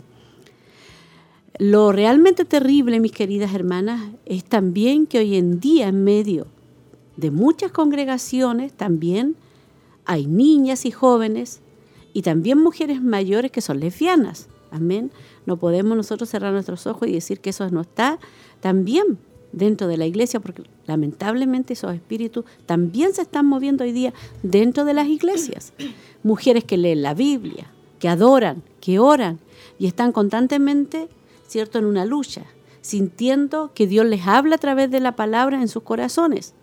Lo realmente terrible, mis queridas hermanas, es también que hoy en día en medio de muchas congregaciones también hay niñas y jóvenes y también mujeres mayores que son lesbianas. Amén. No podemos nosotros cerrar nuestros ojos y decir que eso no está también dentro de la iglesia, porque lamentablemente esos espíritus también se están moviendo hoy día dentro de las iglesias. Mujeres que leen la Biblia, que adoran, que oran y están constantemente, ¿cierto?, en una lucha, sintiendo que Dios les habla a través de la palabra en sus corazones.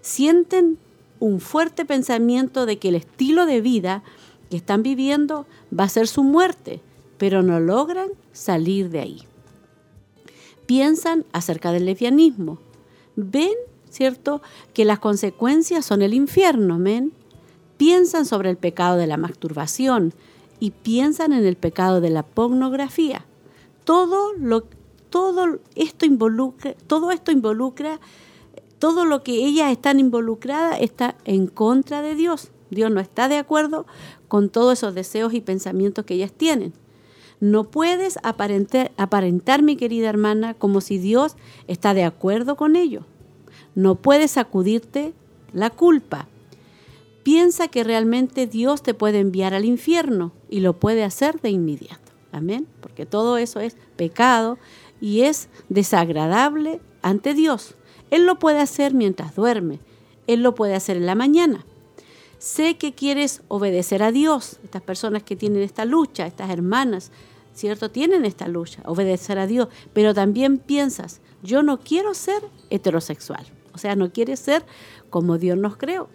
Sienten un fuerte pensamiento de que el estilo de vida que están viviendo va a ser su muerte, pero no logran salir de ahí. Piensan acerca del lesbianismo. Ven, ¿cierto?, que las consecuencias son el infierno, ¿men? Piensan sobre el pecado de la masturbación y piensan en el pecado de la pornografía. Todo lo todo esto involucra, todo esto involucra todo lo que ellas están involucradas está en contra de Dios. Dios no está de acuerdo con todos esos deseos y pensamientos que ellas tienen. No puedes aparentar, aparentar, mi querida hermana, como si Dios está de acuerdo con ello. No puedes sacudirte la culpa. Piensa que realmente Dios te puede enviar al infierno y lo puede hacer de inmediato. Amén. Porque todo eso es pecado y es desagradable ante Dios. Él lo puede hacer mientras duerme. Él lo puede hacer en la mañana. Sé que quieres obedecer a Dios. Estas personas que tienen esta lucha, estas hermanas, ¿cierto? Tienen esta lucha, obedecer a Dios. Pero también piensas, yo no quiero ser heterosexual. O sea, no quieres ser como Dios nos creó.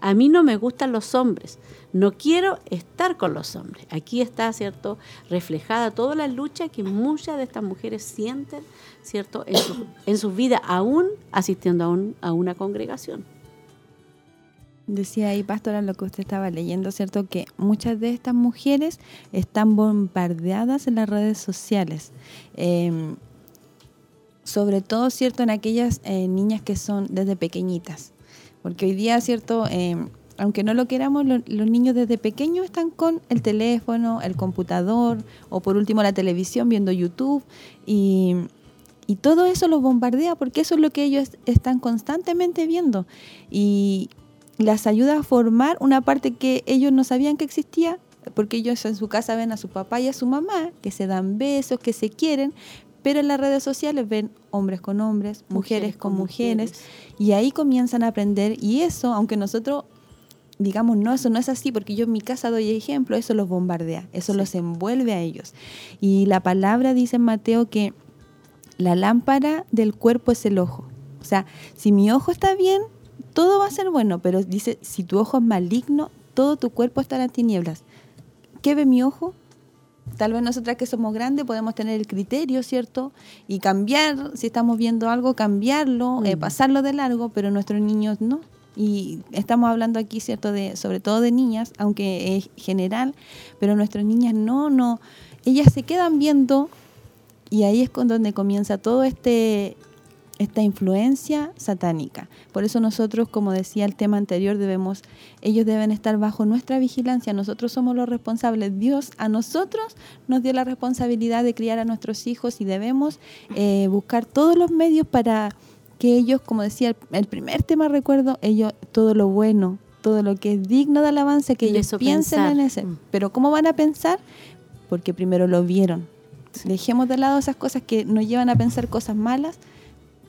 A mí no me gustan los hombres, no quiero estar con los hombres. Aquí está, ¿cierto?, reflejada toda la lucha que muchas de estas mujeres sienten, ¿cierto?, en su, en su vida, aún asistiendo a, a una congregación. Decía ahí, pastora, lo que usted estaba leyendo, ¿cierto? Que muchas de estas mujeres están bombardeadas en las redes sociales. Em, sobre todo, ¿cierto? En aquellas eh, niñas que son desde pequeñitas. Porque hoy día, ¿cierto? Em, aunque no lo queramos, los niños desde pequeños están con el teléfono, el computador o por último la televisión viendo YouTube y, y todo eso los bombardea porque eso es lo que ellos están constantemente viendo y las ayuda a formar una parte que ellos no sabían que existía porque ellos en su casa ven a su papá y a su mamá que se dan besos, que se quieren, pero en las redes sociales ven hombres con hombres, mujeres, con, mujeres, y ahí comienzan a aprender y eso, aunque nosotros digamos, no, eso no es así, porque yo en mi casa doy ejemplo, eso los bombardea, eso los envuelve a ellos. Y la palabra dice en Mateo que la lámpara del cuerpo es el ojo. O sea, si mi ojo está bien, todo va a ser bueno, pero dice, si tu ojo es maligno, todo tu cuerpo estará en tinieblas. ¿Qué ve mi ojo? Tal vez nosotras que somos grandes podemos tener el criterio, ¿cierto? Y cambiar, si estamos viendo algo, cambiarlo, eh, pasarlo de largo, pero nuestros niños no. Y estamos hablando aquí, ¿cierto? De, sobre todo de niñas, aunque es general, pero nuestras niñas no, no. Ellas se quedan viendo y ahí es con donde comienza todo este esta influencia satánica. Por eso nosotros, como decía el tema anterior, debemos, ellos deben estar bajo nuestra vigilancia. Nosotros somos los responsables. Dios a nosotros nos dio la responsabilidad de criar a nuestros hijos y debemos eh, buscar todos los medios para que ellos, como decía el, primer tema, recuerdo, ellos todo lo bueno, todo lo que es digno de alabanza, que ellos piensen en ese. Mm. Pero ¿cómo van a pensar? Porque primero lo vieron. Dejemos de lado esas cosas que nos llevan a pensar cosas malas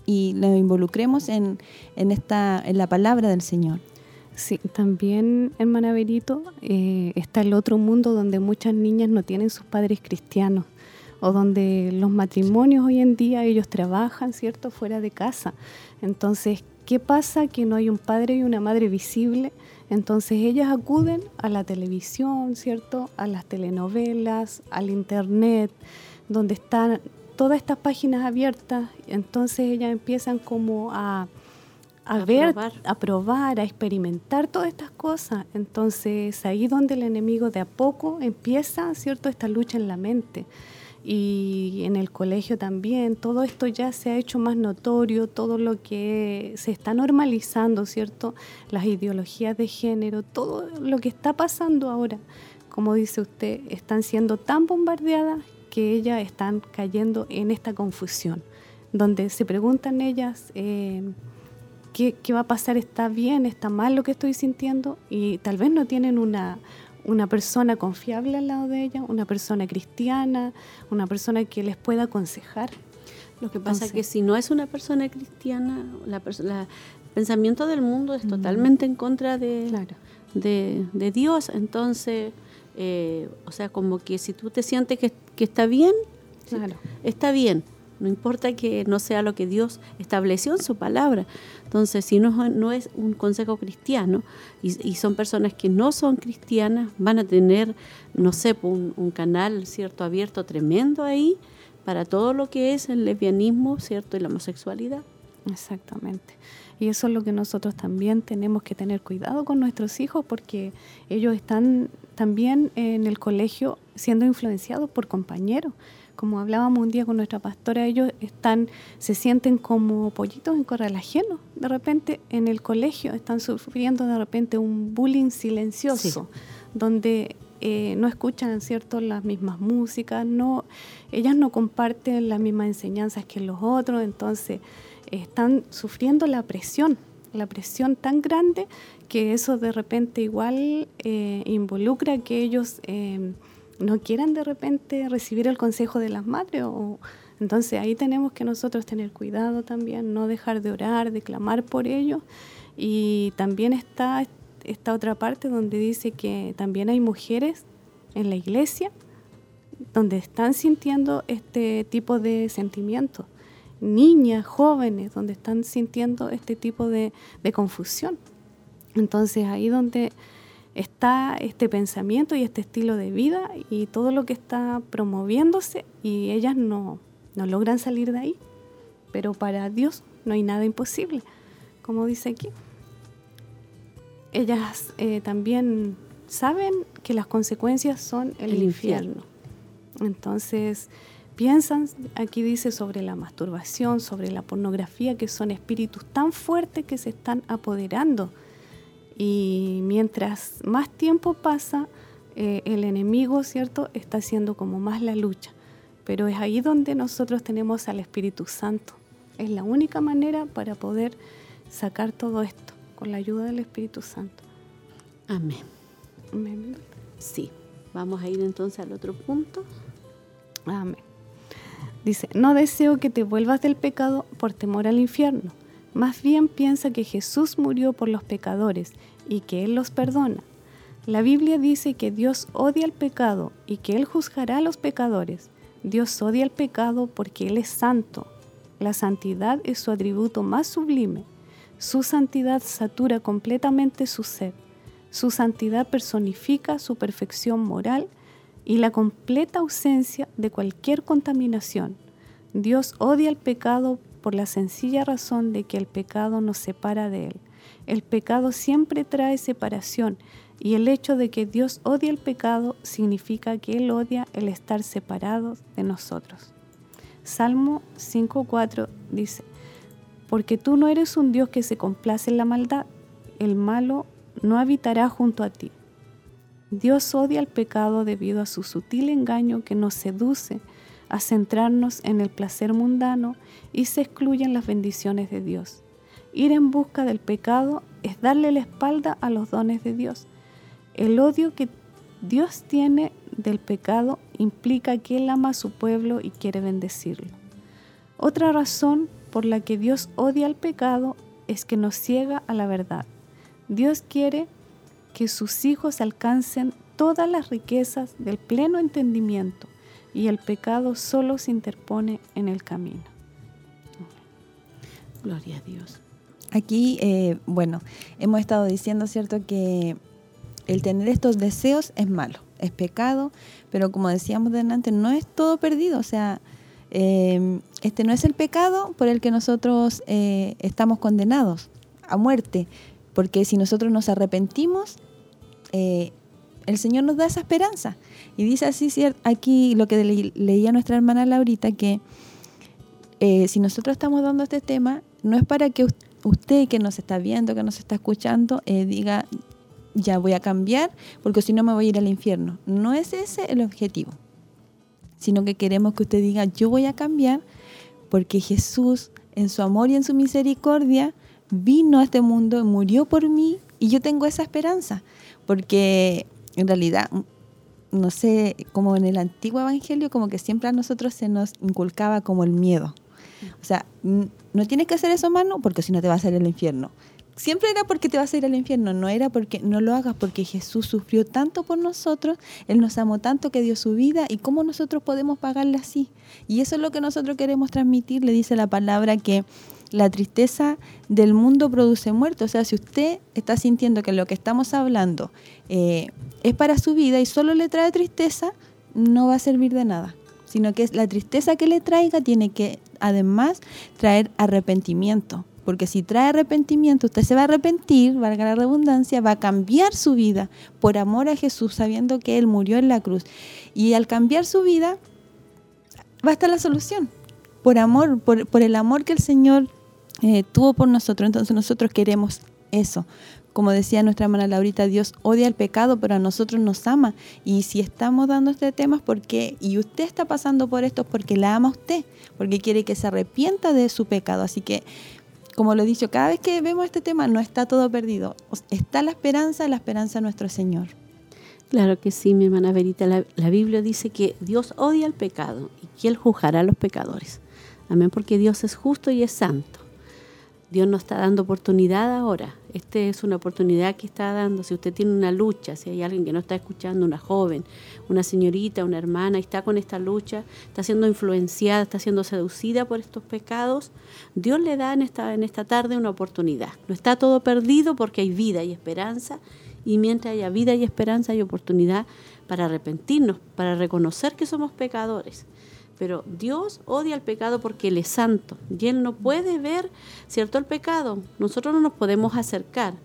y lo involucremos en, en, esta, en la palabra del Señor. Sí, también, hermana Berito, eh, está el otro mundo donde muchas niñas no tienen sus padres cristianos o donde los matrimonios hoy en día ellos trabajan, ¿cierto?, fuera de casa. Entonces, ¿qué pasa? Que no hay un padre y una madre visible. Entonces ellas acuden a la televisión, ¿cierto?, a las telenovelas, al internet, donde están todas estas páginas abiertas, entonces ellas empiezan como a, ver, a probar, a experimentar todas estas cosas. Entonces ahí donde el enemigo de a poco empieza, ¿cierto?, esta lucha en la mente. Y en el colegio también, todo esto ya se ha hecho más notorio, todo lo que se está normalizando, ¿cierto? Las ideologías de género, todo lo que está pasando ahora, como dice usted, están siendo tan bombardeadas que ellas están cayendo en esta confusión, donde se preguntan ellas eh, ¿qué, va a pasar, está bien, está mal lo que estoy sintiendo, y tal vez no tienen una, una persona confiable al lado de ellas, una persona cristiana, una persona que les pueda aconsejar. Lo que pasa es que si no es una persona cristiana, la, el pensamiento del mundo es totalmente en contra de, de, de Dios, entonces eh, o sea, como que si tú te sientes que, está bien, está bien. No importa que no sea lo que Dios estableció en su palabra. Entonces, si no, no es un consejo cristiano y, son personas que no son cristianas, van a tener, no sé, un, un, canal cierto abierto tremendo ahí para todo lo que es el lesbianismo, cierto, y la homosexualidad. Exactamente. Y eso es lo que nosotros también tenemos que tener cuidado con nuestros hijos porque ellos están también en el colegio siendo influenciados por compañeros. Como hablábamos un día con nuestra pastora, ellos están, se sienten como pollitos en corral ajeno. De repente en el colegio están sufriendo de repente un bullying silencioso, donde eh, no escuchan cierto las mismas músicas, no, ellas no comparten las mismas enseñanzas que los otros, entonces están sufriendo la presión, la presión tan grande que eso de repente igual eh, involucra que ellos eh, no quieran de repente recibir el consejo de las madres. O, entonces ahí tenemos que nosotros tener cuidado también, no dejar de orar, de clamar por ellos. Y también está esta otra parte donde dice que también hay mujeres en la iglesia donde están sintiendo este tipo de sentimientos niñas, jóvenes, donde están sintiendo este tipo de, confusión. Entonces ahí donde está este pensamiento y este estilo de vida y todo lo que está promoviéndose y ellas no, logran salir de ahí. Pero para Dios no hay nada imposible, como dice aquí. Ellas eh, también saben que las consecuencias son el, infierno. Entonces, piensan, aquí dice sobre la masturbación, sobre la pornografía, que son espíritus tan fuertes que se están apoderando. Y mientras más tiempo pasa, eh, el enemigo, ¿cierto?, está haciendo como más la lucha. Pero es ahí donde nosotros tenemos al Espíritu Santo. Es la única manera para poder sacar todo esto, con la ayuda del Espíritu Santo. Amén. Amén. Sí. Vamos a ir entonces al otro punto. Amén. Dice, no deseo que te vuelvas del pecado por temor al infierno. Más bien piensa que Jesús murió por los pecadores y que Él los perdona. La Biblia dice que Dios odia el pecado y que Él juzgará a los pecadores. Dios odia el pecado porque Él es santo. La santidad es su atributo más sublime. Su santidad satura completamente su ser. Su santidad personifica su perfección moral y la completa ausencia de cualquier contaminación. Dios odia el pecado por la sencilla razón de que el pecado nos separa de Él. El pecado siempre trae separación y el hecho de que Dios odia el pecado significa que Él odia el estar separados de nosotros. Salmo 5.4 dice, porque tú no eres un Dios que se complace en la maldad, el malo no habitará junto a ti. Dios odia el pecado debido a su sutil engaño que nos seduce a centrarnos en el placer mundano y se excluyen las bendiciones de Dios. Ir en busca del pecado es darle la espalda a los dones de Dios. El odio que Dios tiene del pecado implica que Él ama a su pueblo y quiere bendecirlo. Otra razón por la que Dios odia el pecado es que nos ciega a la verdad. Dios quiere que sus hijos alcancen todas las riquezas del pleno entendimiento y el pecado solo se interpone en el camino. Gloria a Dios. Aquí, eh, bueno, hemos estado diciendo, ¿cierto?, que el tener estos deseos es malo, es pecado, pero como decíamos delante, no es todo perdido, o sea, eh, este no es el pecado por el que nosotros eh, estamos condenados a muerte, porque si nosotros nos arrepentimos, eh, el Señor nos da esa esperanza. Y dice así aquí lo que leía nuestra hermana Laurita, que eh, si nosotros estamos dando este tema, no es para que usted que nos está viendo, que nos está escuchando, eh, diga, ya voy a cambiar, porque si no me voy a ir al infierno. No es ese el objetivo, sino que queremos que usted diga, yo voy a cambiar, porque Jesús, en su amor y en su misericordia, vino a este mundo, murió por mí, y yo tengo esa esperanza, porque en realidad, no sé, como en el antiguo evangelio, como que siempre a nosotros se nos inculcaba como el miedo. O sea, no tienes que hacer eso, mano, porque si no te vas a ir al infierno. Siempre era porque te vas a ir al infierno, no era porque no lo hagas, porque Jesús sufrió tanto por nosotros, Él nos amó tanto que dio su vida y cómo nosotros podemos pagarle así. Y eso es lo que nosotros queremos transmitir, le dice la palabra que la tristeza del mundo produce muerte. O sea, si usted está sintiendo que lo que estamos hablando eh, es para su vida y solo le trae tristeza, no va a servir de nada. Sino que la tristeza que le traiga tiene que además traer arrepentimiento. Porque si trae arrepentimiento, usted se va a arrepentir, valga la redundancia, va a cambiar su vida por amor a Jesús, sabiendo que Él murió en la cruz. Y al cambiar su vida, va a estar la solución. Por amor, por, por el amor que el Señor eh, tuvo por nosotros. Entonces nosotros queremos eso, como decía nuestra hermana Laurita, Dios odia el pecado, pero a nosotros nos ama. Y si estamos dando este tema es porque, y usted está pasando por esto, es porque la ama usted, porque quiere que se arrepienta de su pecado. Así que, como lo he dicho, cada vez que vemos este tema no está todo perdido. Está la esperanza, la esperanza de nuestro Señor. Claro que sí, mi hermana Verita. La, la Biblia dice que Dios odia el pecado y que Él juzgará a los pecadores. Amén, porque Dios es justo y es santo. Dios nos está dando oportunidad ahora. Esta es una oportunidad que está dando. Si usted tiene una lucha, si hay alguien que no está escuchando, una joven, una señorita, una hermana, y está con esta lucha, está siendo influenciada, está siendo seducida por estos pecados, Dios le da en esta, en esta tarde una oportunidad. No está todo perdido porque hay vida y esperanza. Y mientras haya vida y esperanza, hay oportunidad para arrepentirnos, para reconocer que somos pecadores pero Dios odia el pecado porque Él es santo y Él no puede ver, ¿cierto?, el pecado. Nosotros no nos podemos acercar.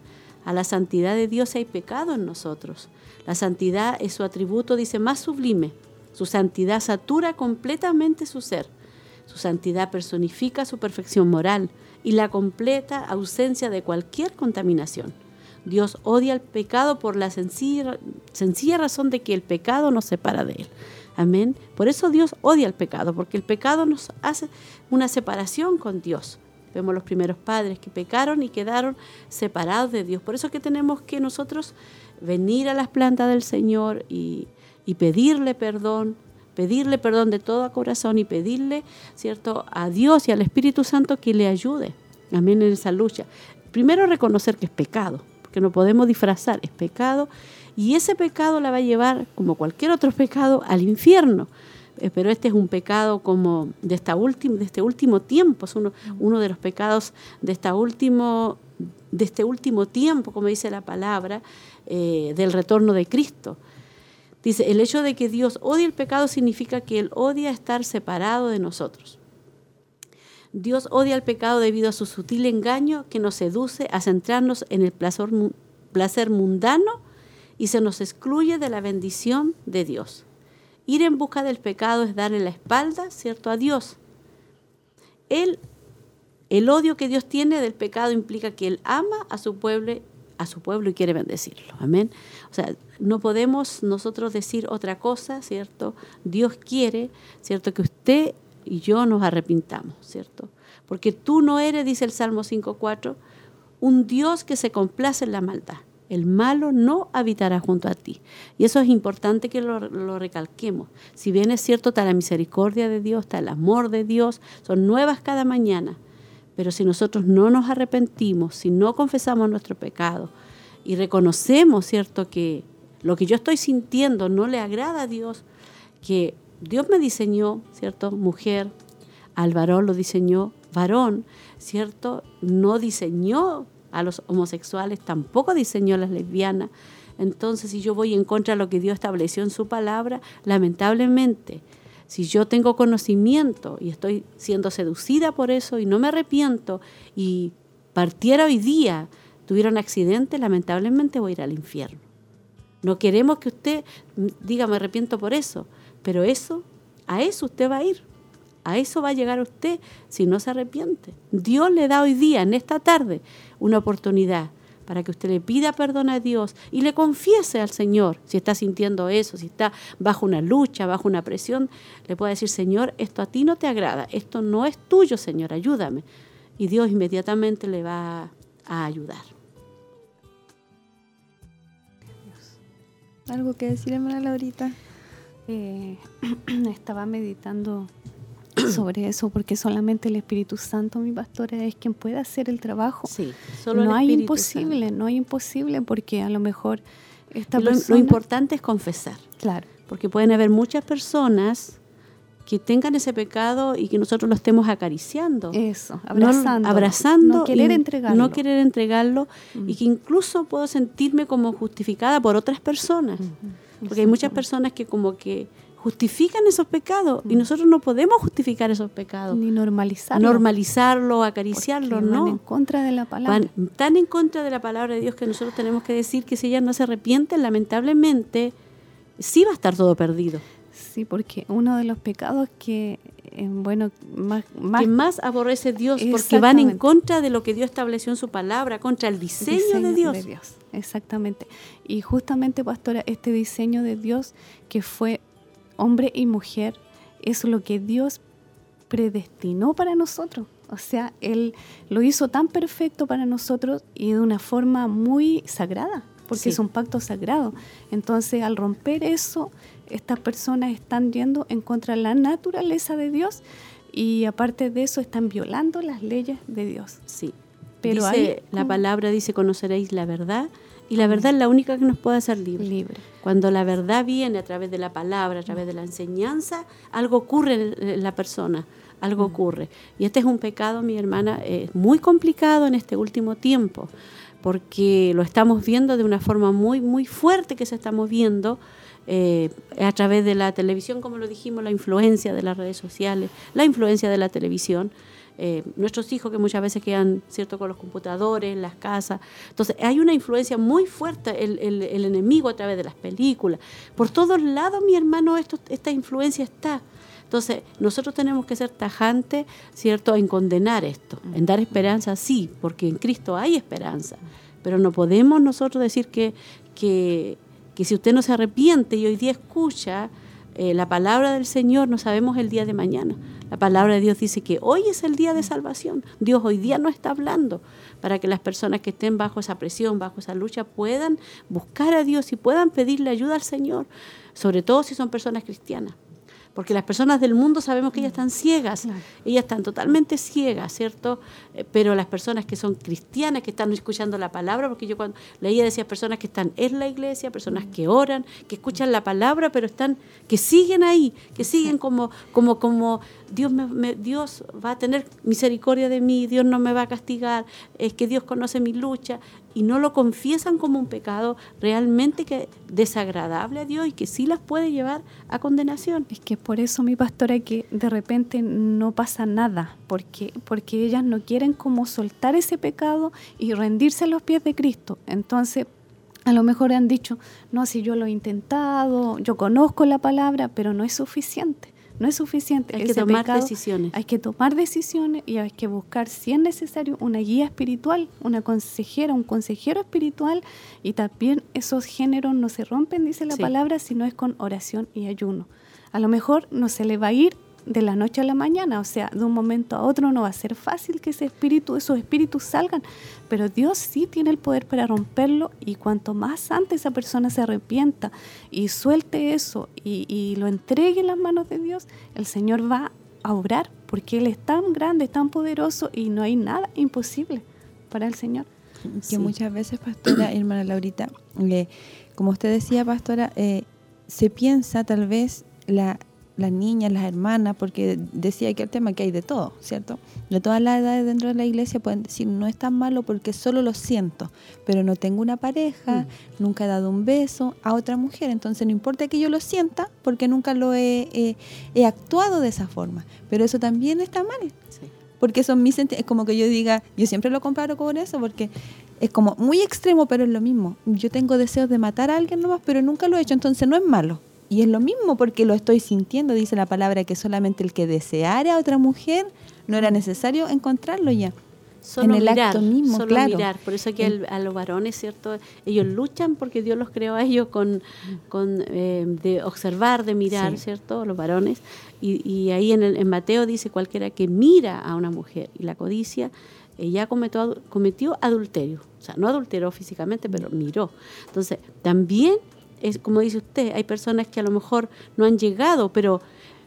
A la santidad de Dios hay pecado en nosotros. La santidad es su atributo, dice, más sublime. Su santidad satura completamente su ser. Su santidad personifica su perfección moral y la completa ausencia de cualquier contaminación. Dios odia el pecado por la sencilla, sencilla razón de que el pecado nos separa de Él. Amén. Por eso Dios odia el pecado, porque el pecado nos hace una separación con Dios. Vemos los primeros padres que pecaron y quedaron separados de Dios. Por eso que tenemos que nosotros venir a las plantas del Señor y, pedirle perdón, pedirle perdón de todo corazón y pedirle, ¿cierto?, a Dios y al Espíritu Santo que le ayude. Amén en esa lucha. Primero reconocer que es pecado, porque no podemos disfrazar, es pecado y ese pecado la va a llevar, como cualquier otro pecado, al infierno. Eh, pero este es un pecado como de, esta de este último tiempo, es uno, uno de los pecados de, esta último, de este último tiempo, como dice la palabra, eh, del retorno de Cristo. Dice, el hecho de que Dios odie el pecado significa que Él odia estar separado de nosotros. Dios odia el pecado debido a su sutil engaño que nos seduce a centrarnos en el placer, placer mundano y se nos excluye de la bendición de Dios. Ir en busca del pecado es darle la espalda, ¿cierto?, a Dios. Él, el odio que Dios tiene del pecado implica que Él ama a su pueblo, a su pueblo y quiere bendecirlo. Amén. O sea, no podemos nosotros decir otra cosa, ¿cierto? Dios quiere, ¿cierto?, que usted y yo nos arrepintamos, ¿cierto? Porque tú no eres, dice el Salmo 5.4, un Dios que se complace en la maldad. El malo no habitará junto a ti. Y eso es importante que lo, recalquemos. Si bien es cierto, está la misericordia de Dios, está el amor de Dios, son nuevas cada mañana. Pero si nosotros no nos arrepentimos, si no confesamos nuestro pecado y reconocemos, ¿cierto?, que lo que yo estoy sintiendo no le agrada a Dios, que Dios me diseñó, ¿cierto?, mujer, al varón lo diseñó varón, ¿cierto? No diseñó a los homosexuales, tampoco diseñó las lesbianas. Entonces, si yo voy en contra de lo que Dios estableció en su palabra, lamentablemente, si yo tengo conocimiento y estoy siendo seducida por eso y no me arrepiento y partiera hoy día, tuviera un accidente, lamentablemente voy a ir al infierno. No queremos que usted diga me arrepiento por eso, pero eso, a eso usted va a ir. A eso va a llegar usted si no se arrepiente. Dios le da hoy día, en esta tarde, una oportunidad para que usted le pida perdón a Dios y le confiese al Señor si está sintiendo eso, si está bajo una lucha, bajo una presión, le puede decir, Señor, esto a ti no te agrada, esto no es tuyo, Señor, ayúdame. Y Dios inmediatamente le va a ayudar. ¿Algo que decir, hermana Laurita? Eh, estaba meditando sobre eso, porque solamente el Espíritu Santo, mi pastora, es quien puede hacer el trabajo. Sí, solo no hay imposible, no hay imposible, porque a lo mejor esta lo, lo importante es confesar. Claro. Porque pueden haber muchas personas que tengan ese pecado y que nosotros lo estemos acariciando. Eso, abrazando. No, abrazando. No querer entregarlo. No querer entregarlo y que incluso puedo sentirme como justificada por otras personas. Porque hay muchas personas que como que justifican esos pecados y mm. nosotros no podemos justificar esos pecados. Ni normalizarlo. Normalizarlo, acariciarlo, no. Van en contra de la palabra. Van tan en contra de la palabra de Dios que nosotros tenemos que decir que si ella no se arrepiente, lamentablemente sí va a estar todo perdido. Sí, porque uno de los pecados que bueno, más, más, que más aborrece Dios porque van en contra de lo que Dios estableció en su palabra, contra el diseño, de, Dios. de Dios. Exactamente. Y justamente, pastora, este diseño de Dios que fue hombre y mujer es lo que Dios predestinó para nosotros. O sea, Él lo hizo tan perfecto para nosotros y de una forma muy sagrada, porque es un pacto sagrado. Entonces, al romper eso, estas personas están yendo en contra de la naturaleza de Dios y aparte de eso están violando las leyes de Dios. Sí. Pero la palabra dice conoceréis la verdad y la verdad es la única que nos puede hacer libres. Libre. Cuando la verdad viene a través de la palabra, a través de la enseñanza, algo ocurre en la persona, algo ocurre. Y este es un pecado, mi hermana, es muy complicado en este último tiempo, porque lo estamos viendo de una forma muy, muy fuerte que se está moviendo eh, a través de la televisión, como lo dijimos, la influencia de las redes sociales, la influencia de la televisión. Eh, nuestros hijos que muchas veces quedan cierto con los computadores, las casas. Entonces hay una influencia muy fuerte, el, el, enemigo a través de las películas. Por todos lados, mi hermano, esto, esta influencia está. Entonces, nosotros tenemos que ser tajantes, ¿cierto?, en condenar esto, en dar esperanza, sí, porque en Cristo hay esperanza, pero no podemos nosotros decir que, que que si usted no se arrepiente y hoy día escucha eh, la palabra del Señor, no sabemos el día de mañana. La palabra de Dios dice que hoy es el día de salvación. Dios hoy día no está hablando para que las personas que estén bajo esa presión, bajo esa lucha, puedan buscar a Dios y puedan pedirle ayuda al Señor, sobre todo si son personas cristianas porque las personas del mundo sabemos que ellas están ciegas, ellas están totalmente ciegas, ¿cierto? Eh, pero las personas que son cristianas, que están escuchando la palabra, porque yo cuando leía decía personas que están en la iglesia, personas que oran, que escuchan la palabra, pero están, que siguen ahí, que siguen como, como, como Dios, me, Dios va a tener misericordia de mí, Dios no me va a castigar, es que Dios conoce mi lucha y no lo confiesan como un pecado realmente que desagradable a Dios y que sí las puede llevar a condenación. Es que por eso mi pastora que de repente no pasa nada, porque porque ellas no quieren como soltar ese pecado y rendirse a los pies de Cristo. Entonces, a lo mejor han dicho, no, si yo lo he intentado, yo conozco la palabra, pero no es suficiente no es suficiente. Hay que tomar decisiones. Hay que tomar decisiones y hay que buscar, si es necesario, una guía espiritual, una consejera, un consejero espiritual. Y también esos géneros no se rompen, dice la palabra, si no es con oración y ayuno. A lo mejor no se le va a ir de la noche a la mañana, o sea, de un momento a otro no va a ser fácil que ese espíritu, esos espíritus salgan, pero Dios sí tiene el poder para romperlo y cuanto más antes esa persona se arrepienta y suelte eso y, y lo entregue en las manos de Dios, el Señor va a obrar porque Él es tan grande, tan poderoso y no hay nada imposible para el Señor. Que muchas veces, pastora, hermana Laurita, eh, como usted decía, pastora, eh, se piensa tal vez la las niñas, las hermanas, porque decía que el tema que hay de todo, ¿cierto? De todas las edades dentro de la iglesia pueden decir, no es tan malo porque solo lo siento, pero no tengo una pareja, mm. nunca he dado un beso a otra mujer, entonces no importa que yo lo sienta porque nunca lo he, he, actuado de esa forma, pero eso también está mal. Porque son mis es como que yo diga, yo siempre lo comparo con eso porque es como muy extremo, pero es lo mismo. Yo tengo deseos de matar a alguien nomás, pero nunca lo he hecho, entonces no es malo. Y es lo mismo porque lo estoy sintiendo, dice la palabra, que solamente el que deseara a otra mujer no era necesario encontrarlo ya. Solo en el acto mismo, solo mirar. Por eso que a los varones, ¿cierto? Ellos luchan porque Dios los creó a ellos con, con eh, de observar, de mirar, ¿cierto? Los varones. Y, y ahí en, el, en Mateo dice cualquiera que mira a una mujer y la codicia, ella cometió, cometió adulterio. O sea, no adulteró físicamente, pero miró. Entonces, también es como dice usted, hay personas que a lo mejor no han llegado, pero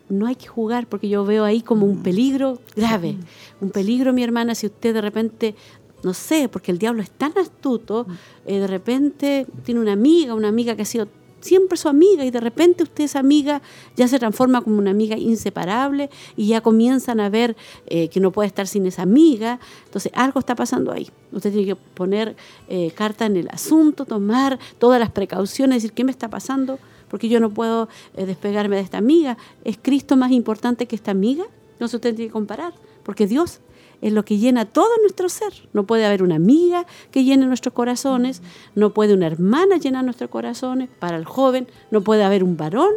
no hay que jugar porque yo veo ahí como un mm. peligro grave, un peligro, mi hermana, si usted de repente, no sé, porque el diablo es tan astuto, mm. eh, de repente tiene una amiga, una amiga que ha sido siempre su amiga y de repente usted esa amiga ya se transforma como una amiga inseparable y ya comienzan a ver eh, que no puede estar sin esa amiga. Entonces algo está pasando ahí. Usted tiene que poner eh, carta en el asunto, tomar todas las precauciones, decir qué me está pasando, porque yo no puedo eh, despegarme de esta amiga. ¿Es Cristo más importante que esta amiga? No se usted tiene que comparar, porque Dios es lo que llena todo nuestro ser. No puede haber una amiga que llene nuestros corazones, no puede una hermana llenar nuestros corazones, para el joven no puede haber un varón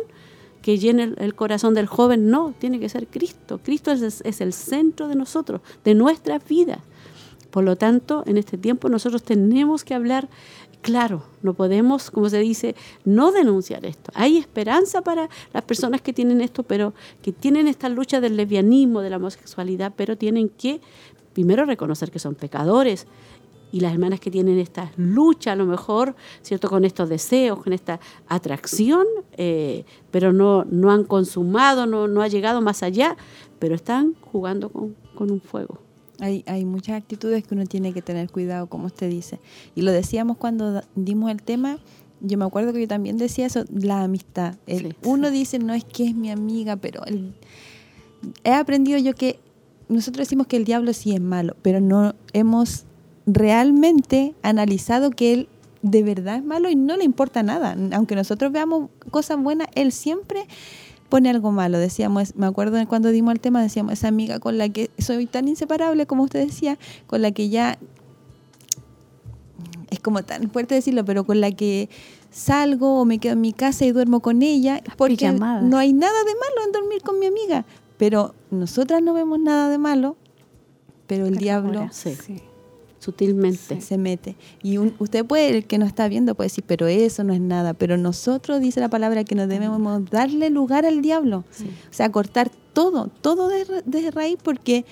que llene el, corazón del joven, no, tiene que ser Cristo. Cristo es, es el centro de nosotros, de nuestra vida. Por lo tanto, en este tiempo nosotros tenemos que hablar claro, no podemos, como se dice, no denunciar esto. Hay esperanza para las personas que tienen esto, pero que tienen esta lucha del lesbianismo, de la homosexualidad, pero tienen que primero reconocer que son pecadores y las hermanas que tienen esta lucha a lo mejor, ¿cierto? Con estos deseos, con esta atracción, eh, pero no, no han consumado, no, no ha llegado más allá, pero están jugando con un fuego. Hay, hay muchas actitudes que uno tiene que tener cuidado, como usted dice. Y lo decíamos cuando dimos el tema, yo me acuerdo que yo también decía eso, la amistad. uno dice, no es que es mi amiga, pero he aprendido yo que nosotros decimos que el diablo sí es malo, pero no hemos realmente analizado que él de verdad es malo y no le importa nada. Aunque nosotros veamos cosas buenas, él siempre pone algo malo. Decíamos, me acuerdo cuando dimos el tema, decíamos, esa amiga con la que soy tan inseparable, como usted decía, con la que ya, es como tan fuerte decirlo, pero con la que salgo o me quedo en mi casa y duermo con ella, porque no hay nada de malo en dormir con mi amiga. Pero nosotras no vemos nada de malo, pero el diablo... sí sutilmente. Se, mete. Y usted puede, el que no está viendo, puede decir, pero eso no es nada. Pero nosotros, dice la palabra, que nos debemos darle lugar al diablo. O sea, cortar todo, todo desde raíz, porque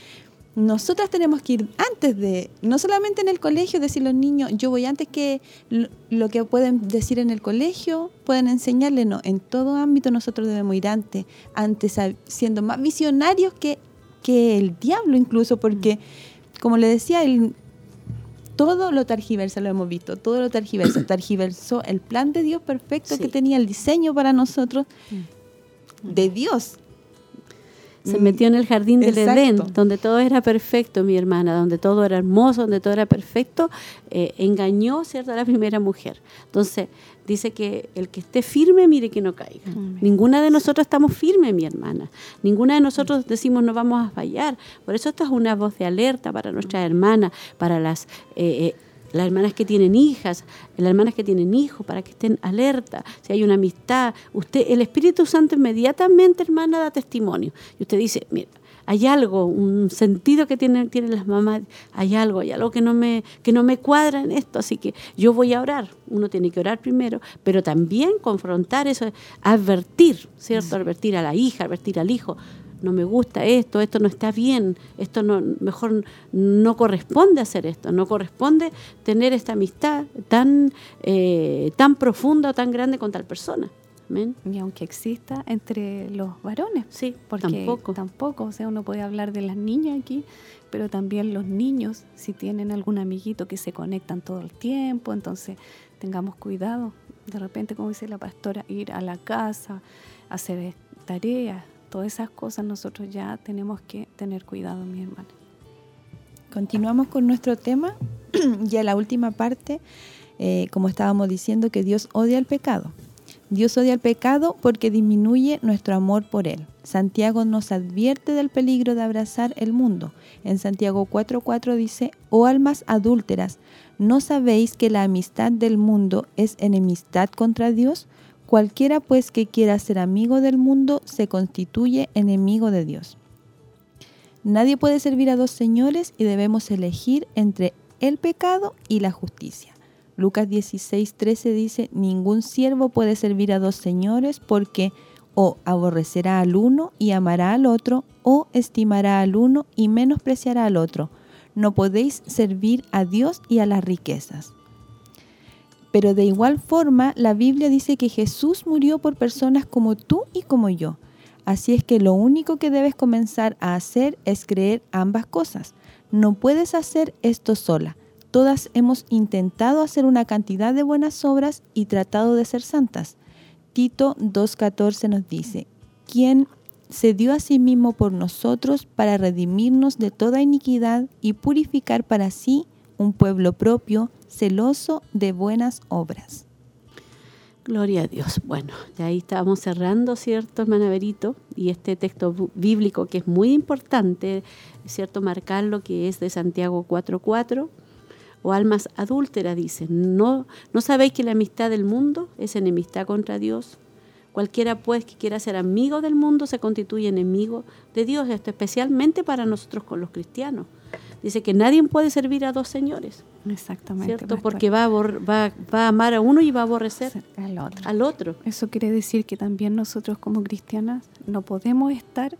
nosotras tenemos que ir antes de, no solamente en el colegio, decir los niños, yo voy antes que lo, que pueden decir en el colegio, pueden enseñarle, no, en todo ámbito nosotros debemos ir antes, antes siendo más visionarios que, que el diablo incluso, porque, como le decía, el, todo lo tergiversa, lo hemos visto, todo lo tergiversa. Tergiversó el plan de Dios perfecto que tenía el diseño para nosotros mm. de Dios. Se metió en el jardín del Edén, donde todo era perfecto, mi hermana, donde todo era hermoso, donde todo era perfecto, eh, engañó, ¿cierto?, a la primera mujer. Entonces, dice que el que esté firme, mire que no caiga. Ninguna de nosotros estamos firmes, mi hermana. Ninguna de nosotros decimos no vamos a fallar. Por eso esto es una voz de alerta para nuestras hermanas, para las... Eh, eh, las hermanas que tienen hijas, las hermanas que tienen hijos, para que estén alerta, si hay una amistad, usted, el Espíritu Santo inmediatamente, hermana, da testimonio. Y usted dice, mira, hay algo, un sentido que tienen, tienen las mamás, hay algo, hay algo que no, me, que no me cuadra en esto, así que yo voy a orar. Uno tiene que orar primero, pero también confrontar eso, advertir, ¿cierto? Advertir a la hija, advertir al hijo. No me gusta esto, esto no está bien, esto no, mejor no corresponde hacer esto, no corresponde tener esta amistad tan, eh, tan profunda o tan grande con tal persona. Y aunque exista entre los varones, sí, porque tampoco. tampoco, o sea, uno puede hablar de las niñas aquí, pero también los niños, si tienen algún amiguito que se conectan todo el tiempo, entonces tengamos cuidado. De repente, como dice la pastora, ir a la casa, hacer tareas, todas esas cosas nosotros ya tenemos que tener cuidado, mi hermana. Continuamos con nuestro tema, ya la última parte, eh, como estábamos diciendo, que Dios odia el pecado. Dios odia el pecado porque disminuye nuestro amor por él. Santiago nos advierte del peligro de abrazar el mundo. En Santiago 4:4 dice, oh almas adúlteras, ¿no sabéis que la amistad del mundo es enemistad contra Dios? Cualquiera pues que quiera ser amigo del mundo se constituye enemigo de Dios. Nadie puede servir a dos señores y debemos elegir entre el pecado y la justicia. Lucas 16, 13 dice, ningún siervo puede servir a dos señores porque o aborrecerá al uno y amará al otro, o estimará al uno y menospreciará al otro. No podéis servir a Dios y a las riquezas. Pero de igual forma, la Biblia dice que Jesús murió por personas como tú y como yo. Así es que lo único que debes comenzar a hacer es creer ambas cosas. No puedes hacer esto sola. Todas hemos intentado hacer una cantidad de buenas obras y tratado de ser santas. Tito 2.14 nos dice, quien se dio a sí mismo por nosotros para redimirnos de toda iniquidad y purificar para sí un pueblo propio, celoso de buenas obras. Gloria a Dios. Bueno, ya ahí estábamos cerrando, ¿cierto, hermana Berito? Y este texto bíblico que es muy importante, ¿cierto? Marcar lo que es de Santiago 4.4 o almas adúlteras, dicen. ¿No, ¿No sabéis que la amistad del mundo es enemistad contra Dios? Cualquiera pues que quiera ser amigo del mundo se constituye enemigo de Dios, esto especialmente para nosotros con los cristianos. Dice que nadie puede servir a dos señores. Exactamente. ¿Cierto? Porque va a, va, va a amar a uno y va a aborrecer al otro. al otro. Eso quiere decir que también nosotros como cristianas no podemos estar,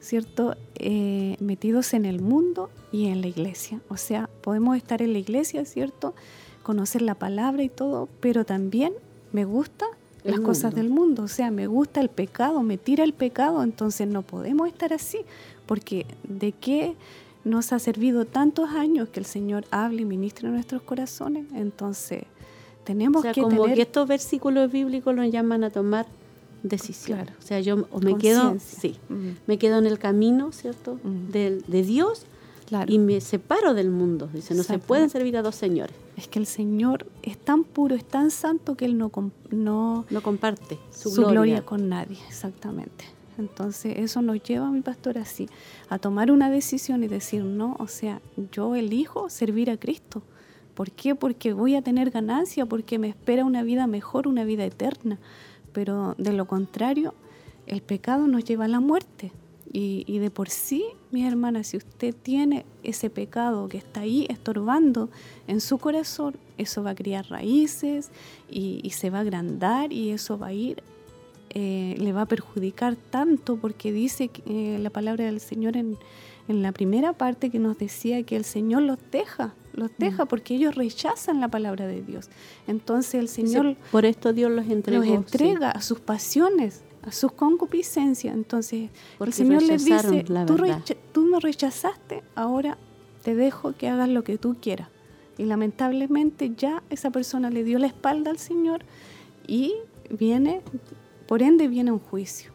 ¿cierto?, eh, metidos en el mundo y en la iglesia. O sea, podemos estar en la iglesia, ¿cierto?, conocer la palabra y todo, pero también me gusta las cosas del mundo, o sea, me gusta el pecado, me tira el pecado, entonces no podemos estar así, porque ¿de qué nos ha servido tantos años que el Señor hable y ministre en nuestros corazones? Entonces, tenemos o sea, que como tener que estos versículos bíblicos nos llaman a tomar decisión. Claro. O sea, yo o me quedo, sí, Mm. me quedo en el camino, ¿cierto? Mm. Del- de Dios Claro. y me separo del mundo. Dice, no se pueden servir a dos señores. Es que el Señor es tan puro, es tan santo que Él no, no No comparte su, su, gloria. gloria. con nadie, exactamente. Entonces eso nos lleva, mi pastor, así, a tomar una decisión y decir, no, o sea, yo elijo servir a Cristo. ¿Por qué? Porque voy a tener ganancia, porque me espera una vida mejor, una vida eterna. Pero de lo contrario, el pecado nos lleva a la muerte. Y, de por sí, mi hermana, si usted tiene ese pecado que está ahí estorbando en su corazón, eso va a criar raíces y se va a agrandar y eso va a ir, eh, le va a perjudicar tanto porque dice eh, la palabra del Señor en, en la primera parte que nos decía que el Señor los deja, los deja porque ellos rechazan la palabra de Dios. Entonces el Señor por esto Dios los entregó. los entrega a sus pasiones, a sus concupiscencias. Entonces Porque el Señor les dice, tú, verdad". recha- tú me rechazaste, ahora te dejo que hagas lo que tú quieras. Y lamentablemente ya esa persona le dio la espalda al Señor y viene, por ende viene un juicio.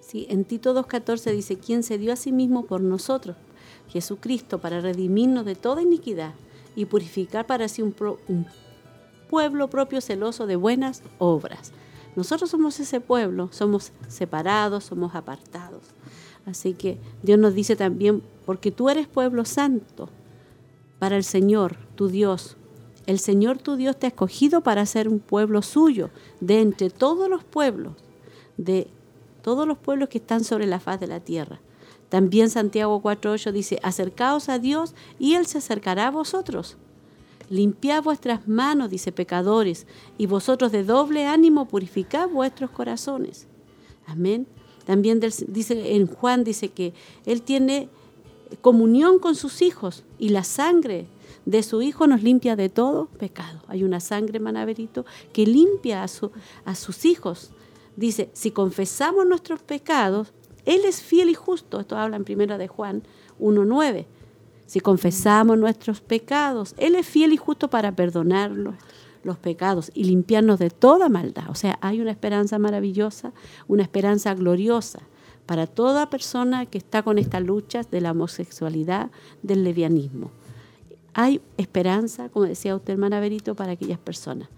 Sí, en Tito 2.14 dice, quien se dio a sí mismo por nosotros, Jesucristo, para redimirnos de toda iniquidad y purificar para sí un, un pueblo propio celoso de buenas obras. Nosotros somos ese pueblo, somos separados, somos apartados. Así que Dios nos dice también, porque tú eres pueblo santo para el Señor, tu Dios. El Señor tu Dios te ha escogido para ser un pueblo suyo, de entre todos los pueblos, de todos los pueblos que están sobre la faz de la tierra. También Santiago 4.8 dice, acercaos a Dios y Él se acercará a vosotros. Limpiad vuestras manos, dice pecadores, y vosotros de doble ánimo purificad vuestros corazones. Amén. También dice en Juan dice que Él tiene comunión con sus hijos y la sangre de su hijo nos limpia de todo pecado. Hay una sangre, manaverito, que limpia a, su- a sus hijos. Dice, si confesamos nuestros pecados, Él es fiel y justo. Esto habla en primera de Juan 1.9. Si confesamos nuestros pecados, Él es fiel y justo para perdonarnos los pecados y limpiarnos de toda maldad. O sea, hay una esperanza maravillosa, una esperanza gloriosa para toda persona que está con estas luchas de la homosexualidad, del levianismo. Hay esperanza, como decía usted, hermana Berito, para aquellas personas.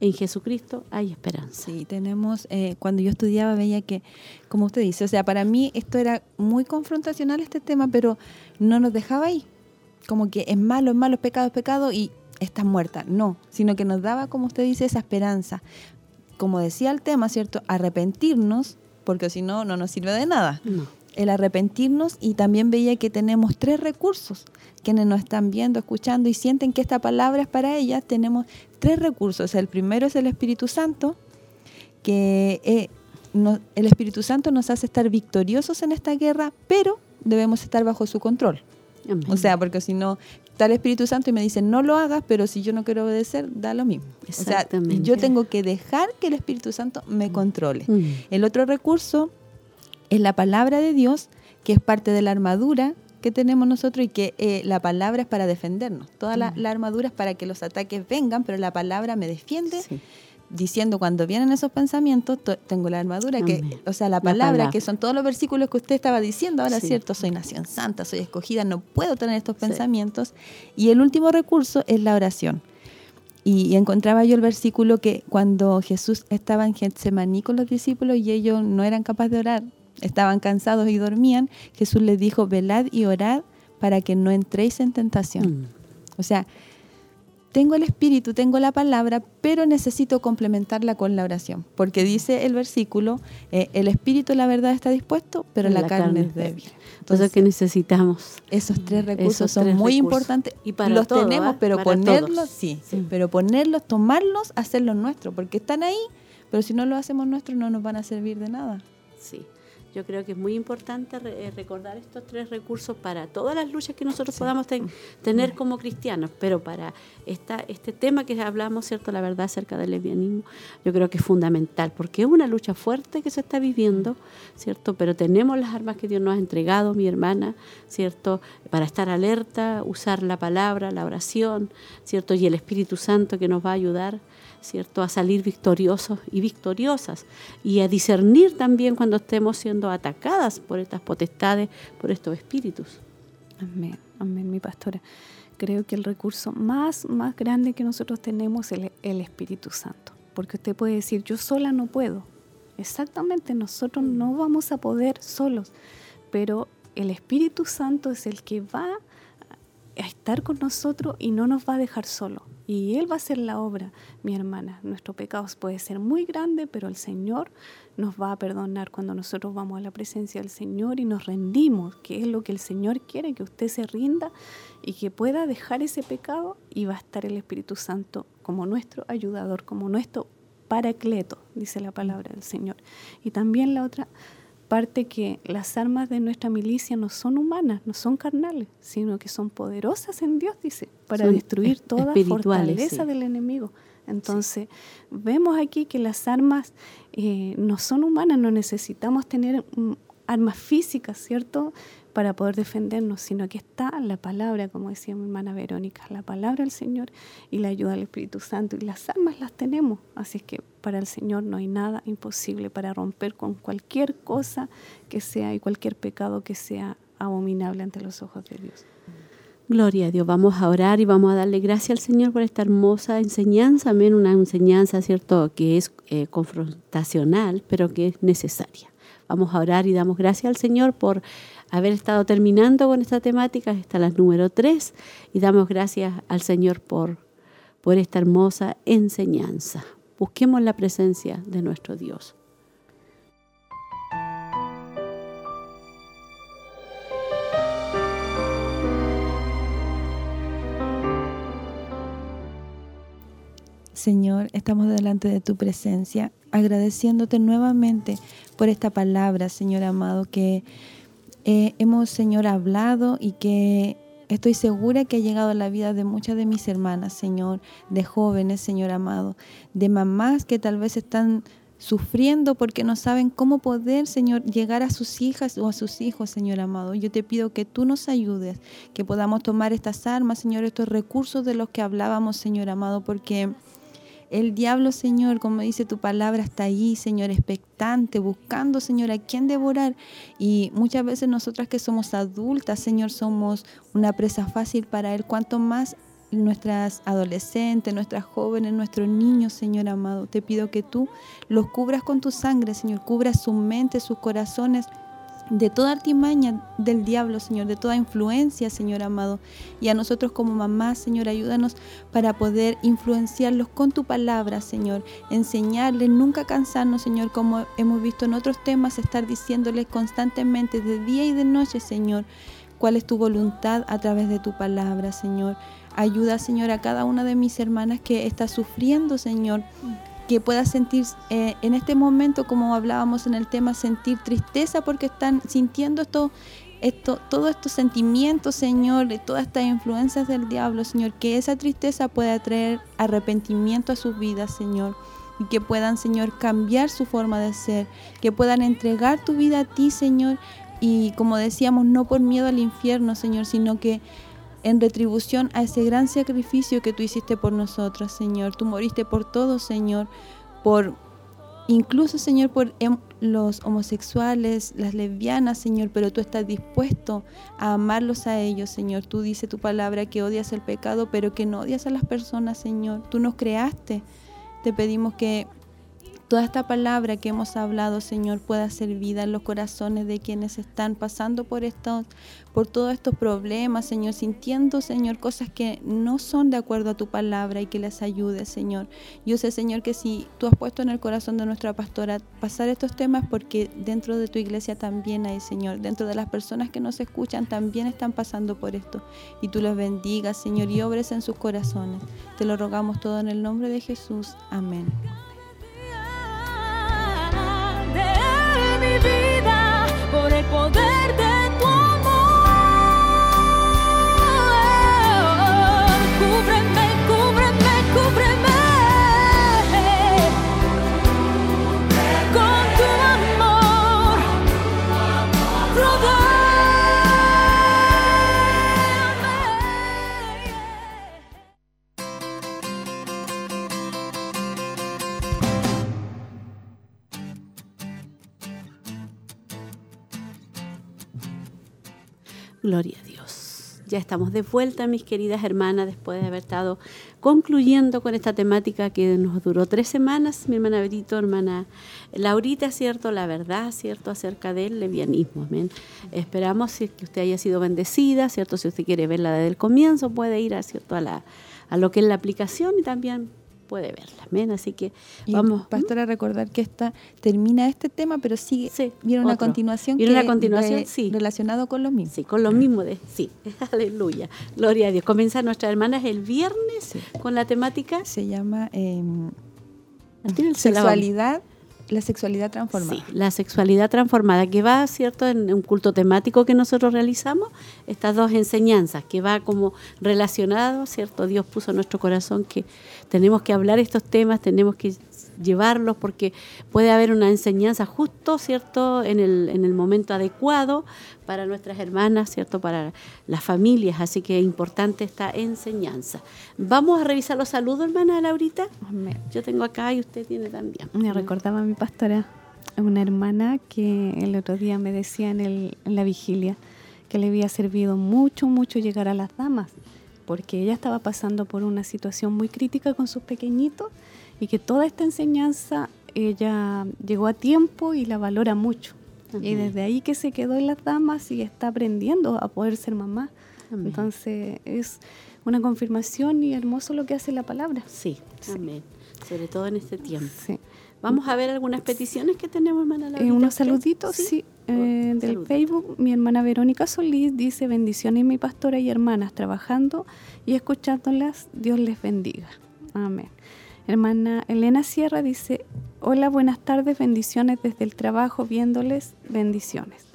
En Jesucristo hay esperanza. Sí, tenemos, eh, cuando yo estudiaba veía que, como usted dice, o sea, para mí esto era muy confrontacional este tema, pero no nos dejaba ahí. Como que es malo, es malo, es pecado, es pecado y estás muerta. No, sino que nos daba, como usted dice, esa esperanza. Como decía el tema, ¿cierto? Arrepentirnos, porque si no, no nos sirve de nada. No. El arrepentirnos y también veía que tenemos tres recursos. Quienes nos están viendo, escuchando y sienten que esta palabra es para ellas, tenemos tres recursos. El primero es el Espíritu Santo, que eh, no- el Espíritu Santo nos hace estar victoriosos en esta guerra, pero debemos estar bajo su control. Amén. O sea, porque si no, está el Espíritu Santo y me dice no lo hagas, pero si yo no quiero obedecer, da lo mismo. O sea, yo tengo que dejar que el Espíritu Santo me controle. Mm. El otro recurso es la palabra de Dios, que es parte de la armadura que tenemos nosotros y que eh, la palabra es para defendernos. Toda la, la armadura es para que los ataques vengan, pero la palabra me defiende Sí. diciendo cuando vienen esos pensamientos, to- tengo la armadura, que, o sea, la La palabra, que son todos los versículos que usted estaba diciendo ahora, Sí. ¿cierto? Soy nación santa, soy escogida, no puedo tener estos Sí. pensamientos. Y el último recurso es la oración. Y, y encontraba yo el versículo que cuando Jesús estaba en Getsemaní con los discípulos y ellos no eran capaces de orar, estaban cansados y dormían, Jesús les dijo, velad y orad para que no entréis en tentación. Mm. O sea, tengo el espíritu, tengo la palabra, pero necesito complementarla con la oración, porque dice el versículo, eh, el espíritu la verdad está dispuesto, pero la, carne, es débil. Entonces, que necesitamos. Esos tres recursos son muy importantes y para los tenemos, ¿eh? pero ponerlos, sí, sí, pero ponerlos, tomarlos, hacerlos nuestros, porque están ahí, pero si no lo hacemos nuestros no nos van a servir de nada. Sí. Yo creo que es muy importante eh, recordar estos tres recursos para todas las luchas que nosotros podamos tener como cristianos, pero para esta, este tema que hablamos, ¿cierto? La verdad acerca del lesbianismo, yo creo que es fundamental, porque es una lucha fuerte que se está viviendo, ¿cierto? Pero tenemos las armas que Dios nos ha entregado, mi hermana, ¿cierto? Para estar alerta, usar la palabra, la oración, ¿cierto? Y el Espíritu Santo que nos va a ayudar ¿cierto? A salir victoriosos y victoriosas y a discernir también cuando estemos siendo atacadas por estas potestades, por estos espíritus. Amén, amén, mi pastora. Creo que el recurso más, más grande que nosotros tenemos es el, Espíritu Santo, porque usted puede decir, yo sola no puedo. Exactamente, nosotros no vamos a poder solos, pero el Espíritu Santo es el que va a estar con nosotros y no nos va a dejar solos. Y Él va a hacer la obra, mi hermana. Nuestro pecado puede ser muy grande, pero el Señor nos va a perdonar cuando nosotros vamos a la presencia del Señor y nos rendimos, que es lo que el Señor quiere, que usted se rinda y que pueda dejar ese pecado y va a estar el Espíritu Santo como nuestro ayudador, como nuestro paracleto, dice la palabra del Señor. Y también la otra parte que las armas de nuestra milicia no son humanas, no son carnales, sino que son poderosas en Dios, dice, para destruir toda fortaleza del enemigo. Entonces, vemos aquí que las armas eh, no son humanas, no necesitamos tener mm, armas físicas, ¿cierto? Para poder defendernos, sino que está la palabra, como decía mi hermana Verónica, la palabra del Señor y la ayuda del Espíritu Santo. Y las armas las tenemos, así es que para el Señor no hay nada imposible para romper con cualquier cosa que sea y cualquier pecado que sea abominable ante los ojos de Dios. Gloria a Dios. Vamos a orar y vamos a darle gracias al Señor por esta hermosa enseñanza, amén, una enseñanza, ¿cierto?, que es eh, confrontacional, pero que es necesaria. Vamos a orar y damos gracias al Señor por haber estado terminando con esta temática, es la número 3, y damos gracias al Señor por, por esta hermosa enseñanza. Busquemos la presencia de nuestro Dios. Señor, estamos delante de tu presencia, agradeciéndote nuevamente por esta palabra, Señor amado, que eh, hemos, Señor, hablado y que estoy segura que ha llegado a la vida de muchas de mis hermanas, Señor, de jóvenes, Señor amado, de mamás que tal vez están sufriendo porque no saben cómo poder, Señor, llegar a sus hijas o a sus hijos, Señor amado. Yo te pido que tú nos ayudes, que podamos tomar estas armas, Señor, estos recursos de los que hablábamos, Señor amado, porque el diablo, Señor, como dice tu palabra, está ahí, Señor, expectante, buscando, Señor, a quién devorar. Y muchas veces nosotras que somos adultas, Señor, somos una presa fácil para Él. Cuanto más nuestras adolescentes, nuestras jóvenes, nuestros niños, Señor amado, te pido que tú los cubras con tu sangre, Señor, cubras su mente, sus corazones de toda artimaña del diablo, Señor, de toda influencia, Señor amado. Y a nosotros como mamás, Señor, ayúdanos para poder influenciarlos con tu palabra, Señor. Enseñarles, nunca cansarnos, Señor, como hemos visto en otros temas, estar diciéndoles constantemente de día y de noche, Señor, cuál es tu voluntad a través de tu palabra, Señor. Ayuda, Señor, a cada una de mis hermanas que está sufriendo, Señor que puedas sentir eh, en este momento, como hablábamos en el tema, sentir tristeza porque están sintiendo esto, esto, todos estos sentimientos, Señor, de todas estas influencias del diablo, Señor, que esa tristeza pueda traer arrepentimiento a sus vidas, Señor, y que puedan, Señor, cambiar su forma de ser, que puedan entregar tu vida a ti, Señor, y como decíamos, no por miedo al infierno, Señor, sino que en retribución a ese gran sacrificio que tú hiciste por nosotros, Señor. Tú moriste por todos, Señor, por incluso, Señor, por em, los homosexuales, las lesbianas, Señor, pero tú estás dispuesto a amarlos a ellos, Señor. Tú dices tu palabra que odias el pecado, pero que no odias a las personas, Señor. Tú nos creaste. Te pedimos que toda esta palabra que hemos hablado, Señor, pueda ser vida en los corazones de quienes están pasando por estos, por todos estos problemas, Señor, sintiendo, Señor, cosas que no son de acuerdo a tu palabra y que les ayude, Señor. Yo sé, Señor, que si tú has puesto en el corazón de nuestra pastora pasar estos temas, porque dentro de tu iglesia también hay, Señor, dentro de las personas que nos escuchan también están pasando por esto. Y tú los bendigas, Señor, y obres en sus corazones. Te lo rogamos todo en el nombre de Jesús. Amén. Gloria a Dios. Ya estamos de vuelta, mis queridas hermanas, después de haber estado concluyendo con esta temática que nos duró tres semanas. Mi hermana Berito, hermana Laurita, ¿cierto? La verdad, ¿cierto? Acerca del levianismo. Amén. Esperamos que usted haya sido bendecida, ¿cierto? Si usted quiere verla desde el comienzo, puede ir, ¿cierto? A, la, a lo que es la aplicación y también puede verla. Amén. Así que vamos. Pastora, recordar que esta termina este tema, pero sigue. Sí, viene una continuación. Viene una continuación, sí. Relacionado con lo mismo. Sí, con lo mismo de. Sí, aleluya. Gloria a Dios. Comienza nuestra hermana el viernes con la temática. Se llama eh, Sexualidad la sexualidad transformada. Sí, la sexualidad transformada, que va, ¿cierto?, en un culto temático que nosotros realizamos, estas dos enseñanzas, que va como relacionado, ¿cierto? Dios puso en nuestro corazón que tenemos que hablar estos temas, tenemos que llevarlos porque puede haber una enseñanza justo, ¿cierto?, en el, en el momento adecuado para nuestras hermanas, ¿cierto?, para las familias, así que es importante esta enseñanza. Vamos a revisar los saludos, hermana Laurita. Yo tengo acá y usted tiene también. Me recordaba a mi pastora, una hermana que el otro día me decía en, el, en la vigilia que le había servido mucho, mucho llegar a las damas, porque ella estaba pasando por una situación muy crítica con sus pequeñitos y que toda esta enseñanza ella llegó a tiempo y la valora mucho. Y desde ahí que se quedó en las damas y está aprendiendo a poder ser mamá. Entonces es una confirmación y hermoso lo que hace la palabra. Sí, amén. Sobre todo en este tiempo. Vamos a ver algunas peticiones que tenemos, hermana eh, unos saluditos, sí. Eh, del Facebook, mi hermana Verónica Solís dice, bendiciones mi pastora y hermanas, trabajando y escuchándolas, Dios les bendiga. Amén. Hermana Elena Sierra dice, hola, buenas tardes, bendiciones desde el trabajo, viéndoles, bendiciones.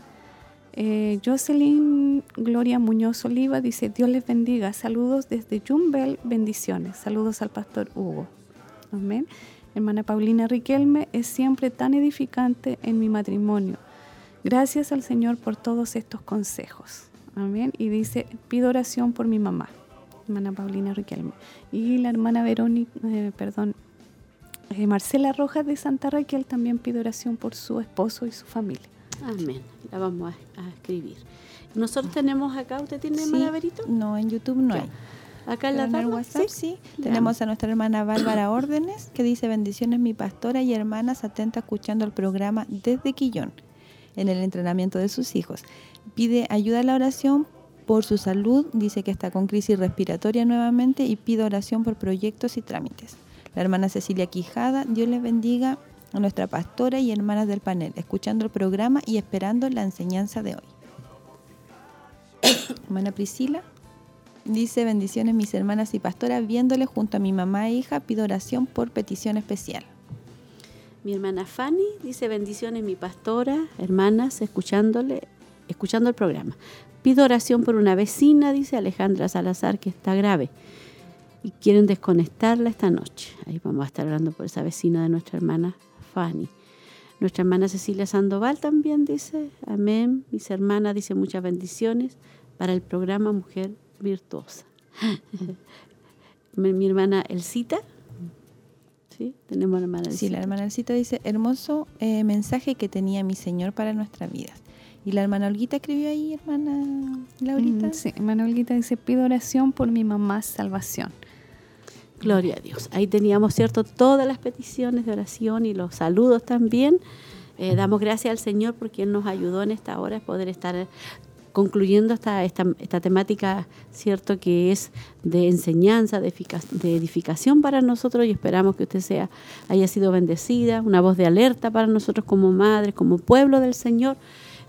Eh, Jocelyn Gloria Muñoz Oliva dice, Dios les bendiga, saludos desde Jumbel, bendiciones, saludos al pastor Hugo. Amén. Hermana Paulina Riquelme, es siempre tan edificante en mi matrimonio. Gracias al Señor por todos estos consejos. Amén. Y dice, pido oración por mi mamá hermana Paulina Riquelme. Y la hermana Verónica, eh, perdón, eh, Marcela Rojas de Santa Raquel también pide oración por su esposo y su familia. Amén. La vamos a, escribir. Nosotros tenemos acá, ¿usted tiene sí, Verito? No, en YouTube no hay. Acá en la WhatsApp sí. Tenemos a nuestra hermana Bárbara Órdenes que dice bendiciones mi pastora y hermanas atenta escuchando el programa desde Quillón en el entrenamiento de sus hijos. Pide ayuda a la oración por su salud, dice que está con crisis respiratoria nuevamente y pide oración por proyectos y trámites. La hermana Cecilia Quijada, Dios les bendiga a nuestra pastora y hermanas del panel, escuchando el programa y esperando la enseñanza de hoy. hermana Priscila dice bendiciones mis hermanas y pastoras, viéndole junto a mi mamá e hija, pido oración por petición especial. Mi hermana Fanny dice bendiciones mi pastora, hermanas, escuchándole, escuchando el programa. Pido oración por una vecina, dice Alejandra Salazar, que está grave y quieren desconectarla esta noche. Ahí vamos a estar hablando por esa vecina de nuestra hermana Fanny. Nuestra hermana Cecilia Sandoval también dice, amén. Mis hermanas dice muchas bendiciones para el programa Mujer Virtuosa. mi, hermana Elcita, ¿sí? Tenemos la hermana Elcita. Sí, la hermana Elcita dice, hermoso eh, mensaje que tenía mi Señor para nuestras vidas. ¿Y la hermana Olguita escribió ahí, hermana Laurita? Mm, sí, hermana Olguita dice, pido oración por mi mamá salvación. Gloria a Dios. Ahí teníamos, ¿cierto?, todas las peticiones de oración y los saludos también. Eh, damos gracias al Señor porque Él nos ayudó en esta hora a poder estar concluyendo esta, esta, esta, temática, cierto, que es de enseñanza, de, de, edificación para nosotros y esperamos que usted sea, haya sido bendecida, una voz de alerta para nosotros como madres, como pueblo del Señor.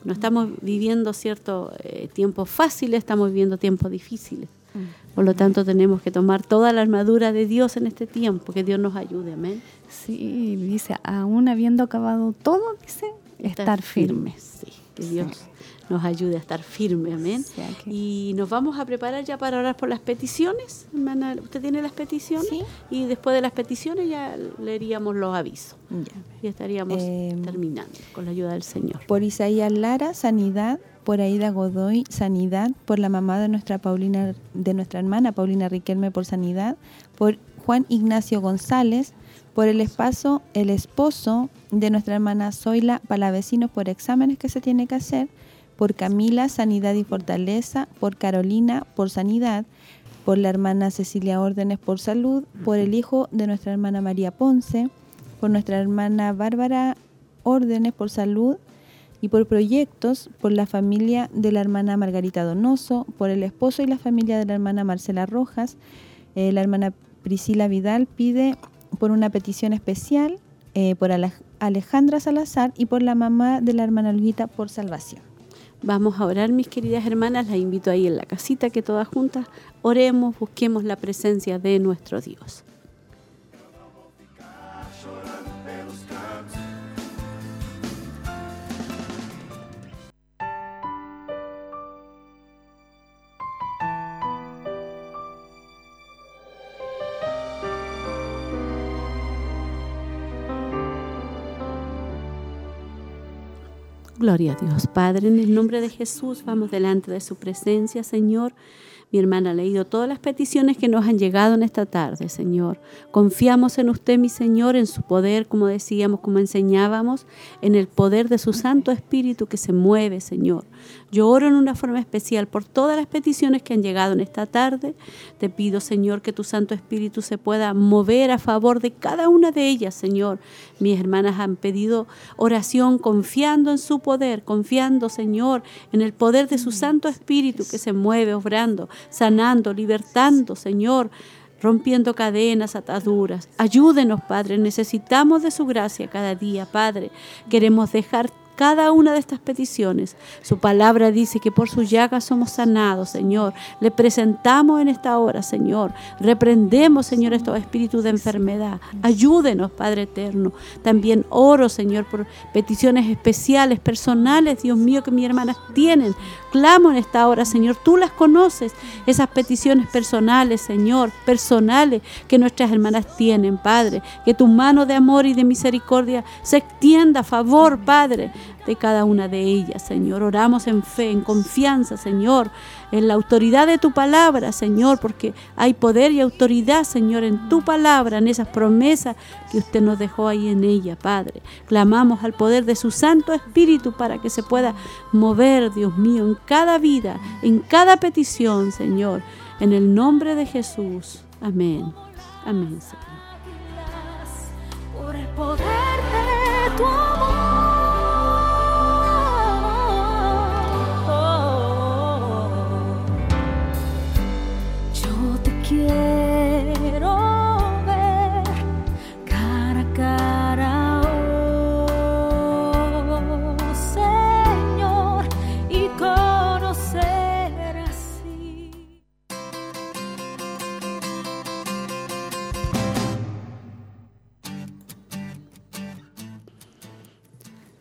No estamos viviendo cierto eh, tiempos fáciles, estamos viviendo tiempos difíciles. Mm. Por lo tanto, tenemos que tomar toda la armadura de Dios en este tiempo, que Dios nos ayude, amén. Sí, dice, aún habiendo acabado todo, dice, estar, firmes. Sí, que Dios nos ayude a estar firme, amén. Y nos vamos a preparar ya para orar por las peticiones, hermana. ¿Usted tiene las peticiones? Sí. Y después de las peticiones ya leeríamos los avisos. Ya. Y estaríamos em, terminando con la ayuda del Señor. Por Isaías Lara, sanidad. Por Aida Godoy, sanidad. Por la mamá de nuestra Paulina, de nuestra hermana Paulina Riquelme, por sanidad. Por Juan Ignacio González, por el espacio, el esposo de nuestra hermana Zoila Palavecinos por exámenes que se tiene que hacer, por Camila, Sanidad y Fortaleza, por Carolina, por Sanidad, por la hermana Cecilia Órdenes, por Salud, por el hijo de nuestra hermana María Ponce, por nuestra hermana Bárbara Órdenes, por Salud, y por proyectos, por la familia de la hermana Margarita Donoso, por el esposo y la familia de la hermana Marcela Rojas, eh, la hermana Priscila Vidal pide por una petición especial, eh, por Alejandra Salazar y por la mamá de la hermana Olguita por salvación. Vamos a orar, mis queridas hermanas, las invito ahí en la casita que todas juntas oremos, busquemos la presencia de nuestro Dios. Gloria a Dios, Padre, en el nombre de Jesús vamos delante de su presencia, Señor. Mi hermana ha leído todas las peticiones que nos han llegado en esta tarde, Señor. Confiamos en usted, mi Señor, en su poder, como decíamos, como enseñábamos, en el poder de su Santo Espíritu que se mueve, Señor. Yo oro en una forma especial por todas las peticiones que han llegado en esta tarde. Te pido, Señor, que tu Santo Espíritu se pueda mover a favor de cada una de ellas, Señor. Mis hermanas han pedido oración confiando en su poder, confiando, Señor, en el poder de su Santo Espíritu que se mueve, obrando, sanando, libertando, Señor rompiendo cadenas, ataduras. Ayúdenos, Padre, necesitamos de su gracia cada día, Padre. Queremos dejar cada una de estas peticiones. Su palabra dice que por sus llagas somos sanados, Señor. Le presentamos en esta hora, Señor. Reprendemos, Señor, estos espíritus de enfermedad. Ayúdenos, Padre eterno. También oro, Señor, por peticiones especiales, personales, Dios mío, que mis hermanas tienen. Clamo en esta hora, Señor. Tú las conoces, esas peticiones personales, Señor, personales que nuestras hermanas tienen, Padre. Que tu mano de amor y de misericordia se extienda a favor, Padre, de cada una de ellas, Señor. Oramos en fe, en confianza, Señor, en la autoridad de tu palabra, Señor, porque hay poder y autoridad, Señor, en tu palabra, en esas promesas que usted nos dejó ahí en ella, Padre. Clamamos al poder de su Santo Espíritu para que se pueda mover, Dios mío, en cada vida, en cada petición, Señor, en el nombre de Jesús. Amén. Amén, Señor.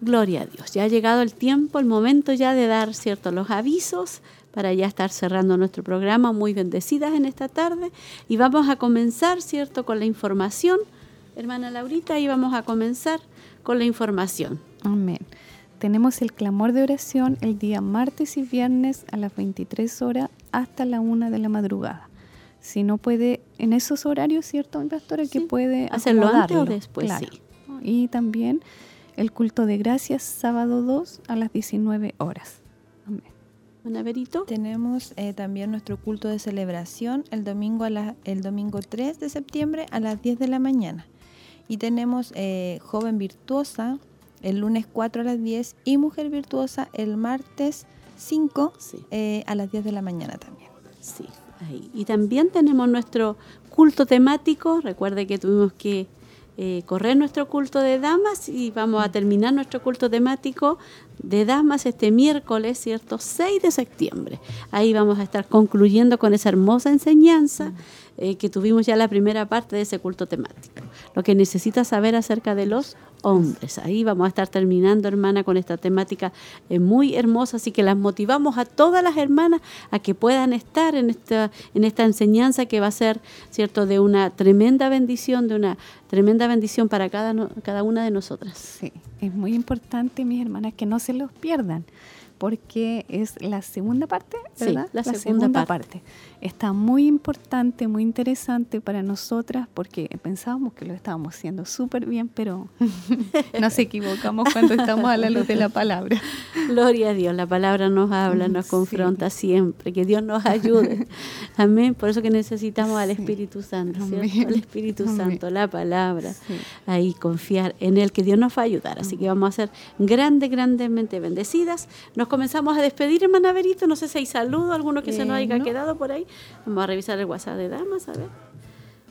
Gloria a Dios. Ya ha llegado el tiempo, el momento ya de dar ciertos los avisos para ya estar cerrando nuestro programa muy bendecidas en esta tarde y vamos a comenzar, ¿cierto?, con la información. Hermana Laurita, y vamos a comenzar con la información. Amén. Tenemos el clamor de oración el día martes y viernes a las 23 horas hasta la 1 de la madrugada. Si no puede en esos horarios, ¿cierto, pastora? Que puede hacerlo antes o después, sí. Y también el culto de gracias sábado 2 a las 19 horas. Amén. Manaverito. Tenemos eh, también nuestro culto de celebración el domingo, a la, el domingo 3 de septiembre a las 10 de la mañana. Y tenemos eh, Joven Virtuosa el lunes 4 a las 10 y Mujer Virtuosa el martes 5 eh, a las 10 de la mañana también. Sí, ahí. Y también tenemos nuestro culto temático. Recuerde que tuvimos que eh, correr nuestro culto de damas y vamos a terminar nuestro culto temático de damas este miércoles, ¿cierto? 6 de septiembre. Ahí vamos a estar concluyendo con esa hermosa enseñanza eh, que tuvimos ya la primera parte de ese culto temático. Lo que necesita saber acerca de los hombres. Ahí vamos a estar terminando, hermana, con esta temática eh, muy hermosa, así que las motivamos a todas las hermanas a que puedan estar en esta, en esta enseñanza que va a ser, ¿cierto?, de una tremenda bendición, de una tremenda bendición para cada, cada una de nosotras. Sí, es muy importante, mis hermanas, que no se los pierdan porque es la segunda parte, ¿verdad? Sí, la, segunda, parte. Está muy importante, muy interesante para nosotras porque pensábamos que lo estábamos haciendo súper bien, pero nos equivocamos cuando estamos a la luz de la palabra. Gloria a Dios, la palabra nos habla, nos confronta siempre, que Dios nos ayude. Amén, por eso que necesitamos al Espíritu Santo, ¿cierto? Al Espíritu Santo, la palabra, ahí confiar en Él, que Dios nos va a ayudar. Así que vamos a ser grandes, grandemente bendecidas. Nos comenzamos a despedir, hermana Verito, no sé si hay saludo, alguno que se nos haya quedado por ahí. Vamos a revisar el WhatsApp de damas, a ver.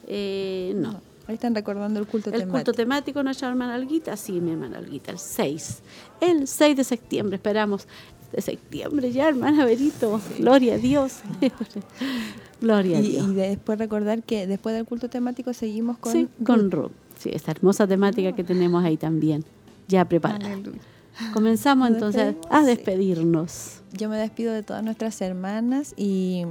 Eh, no. Ahí están recordando el culto temático. El culto temático, nuestra hermana Alguita, sí, mi hermana Alguita, el 6. El 6 de septiembre, esperamos. De septiembre ya, hermana Verito. Gloria a Dios. Gloria a Dios. Y después recordar que después del culto temático seguimos con sí, con Ruth. Sí, esta hermosa temática que tenemos ahí también, ya preparada. Comenzamos entonces a despedirnos. Yo me despido de todas nuestras hermanas y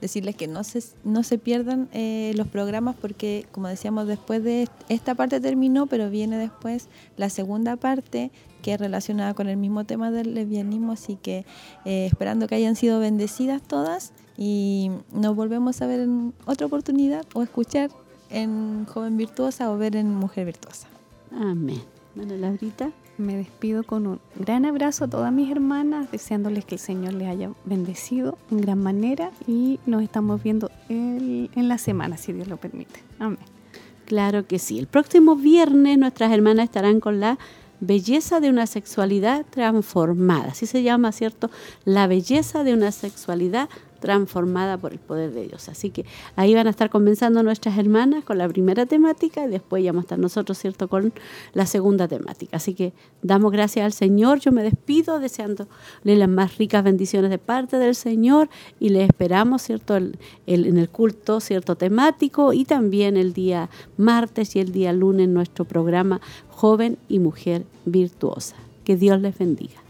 decirles que no se, no se pierdan eh, los programas porque, como decíamos, después de esta parte terminó, pero viene después la segunda parte que es relacionada con el mismo tema del lesbianismo, así que eh, esperando que hayan sido bendecidas todas y nos volvemos a ver en otra oportunidad o escuchar en Joven Virtuosa o ver en Mujer Virtuosa. Amén. Bueno, Laurita me despido con un gran abrazo a todas mis hermanas, deseándoles que el Señor les haya bendecido en gran manera y nos estamos viendo en la semana, si Dios lo permite. Amén. Claro que sí. El próximo viernes nuestras hermanas estarán con la belleza de una sexualidad transformada. Así se llama, ¿cierto? La belleza de una sexualidad transformada por el poder de Dios. Así que ahí van a estar comenzando nuestras hermanas con la primera temática y después ya vamos a estar nosotros, ¿cierto?, con la segunda temática. Así que damos gracias al Señor. Yo me despido deseándole las más ricas bendiciones de parte del Señor y le esperamos, ¿cierto?, el, en el culto, ¿cierto?, temático y también el día martes y el día lunes en nuestro programa Joven y Mujer Virtuosa. Que Dios les bendiga.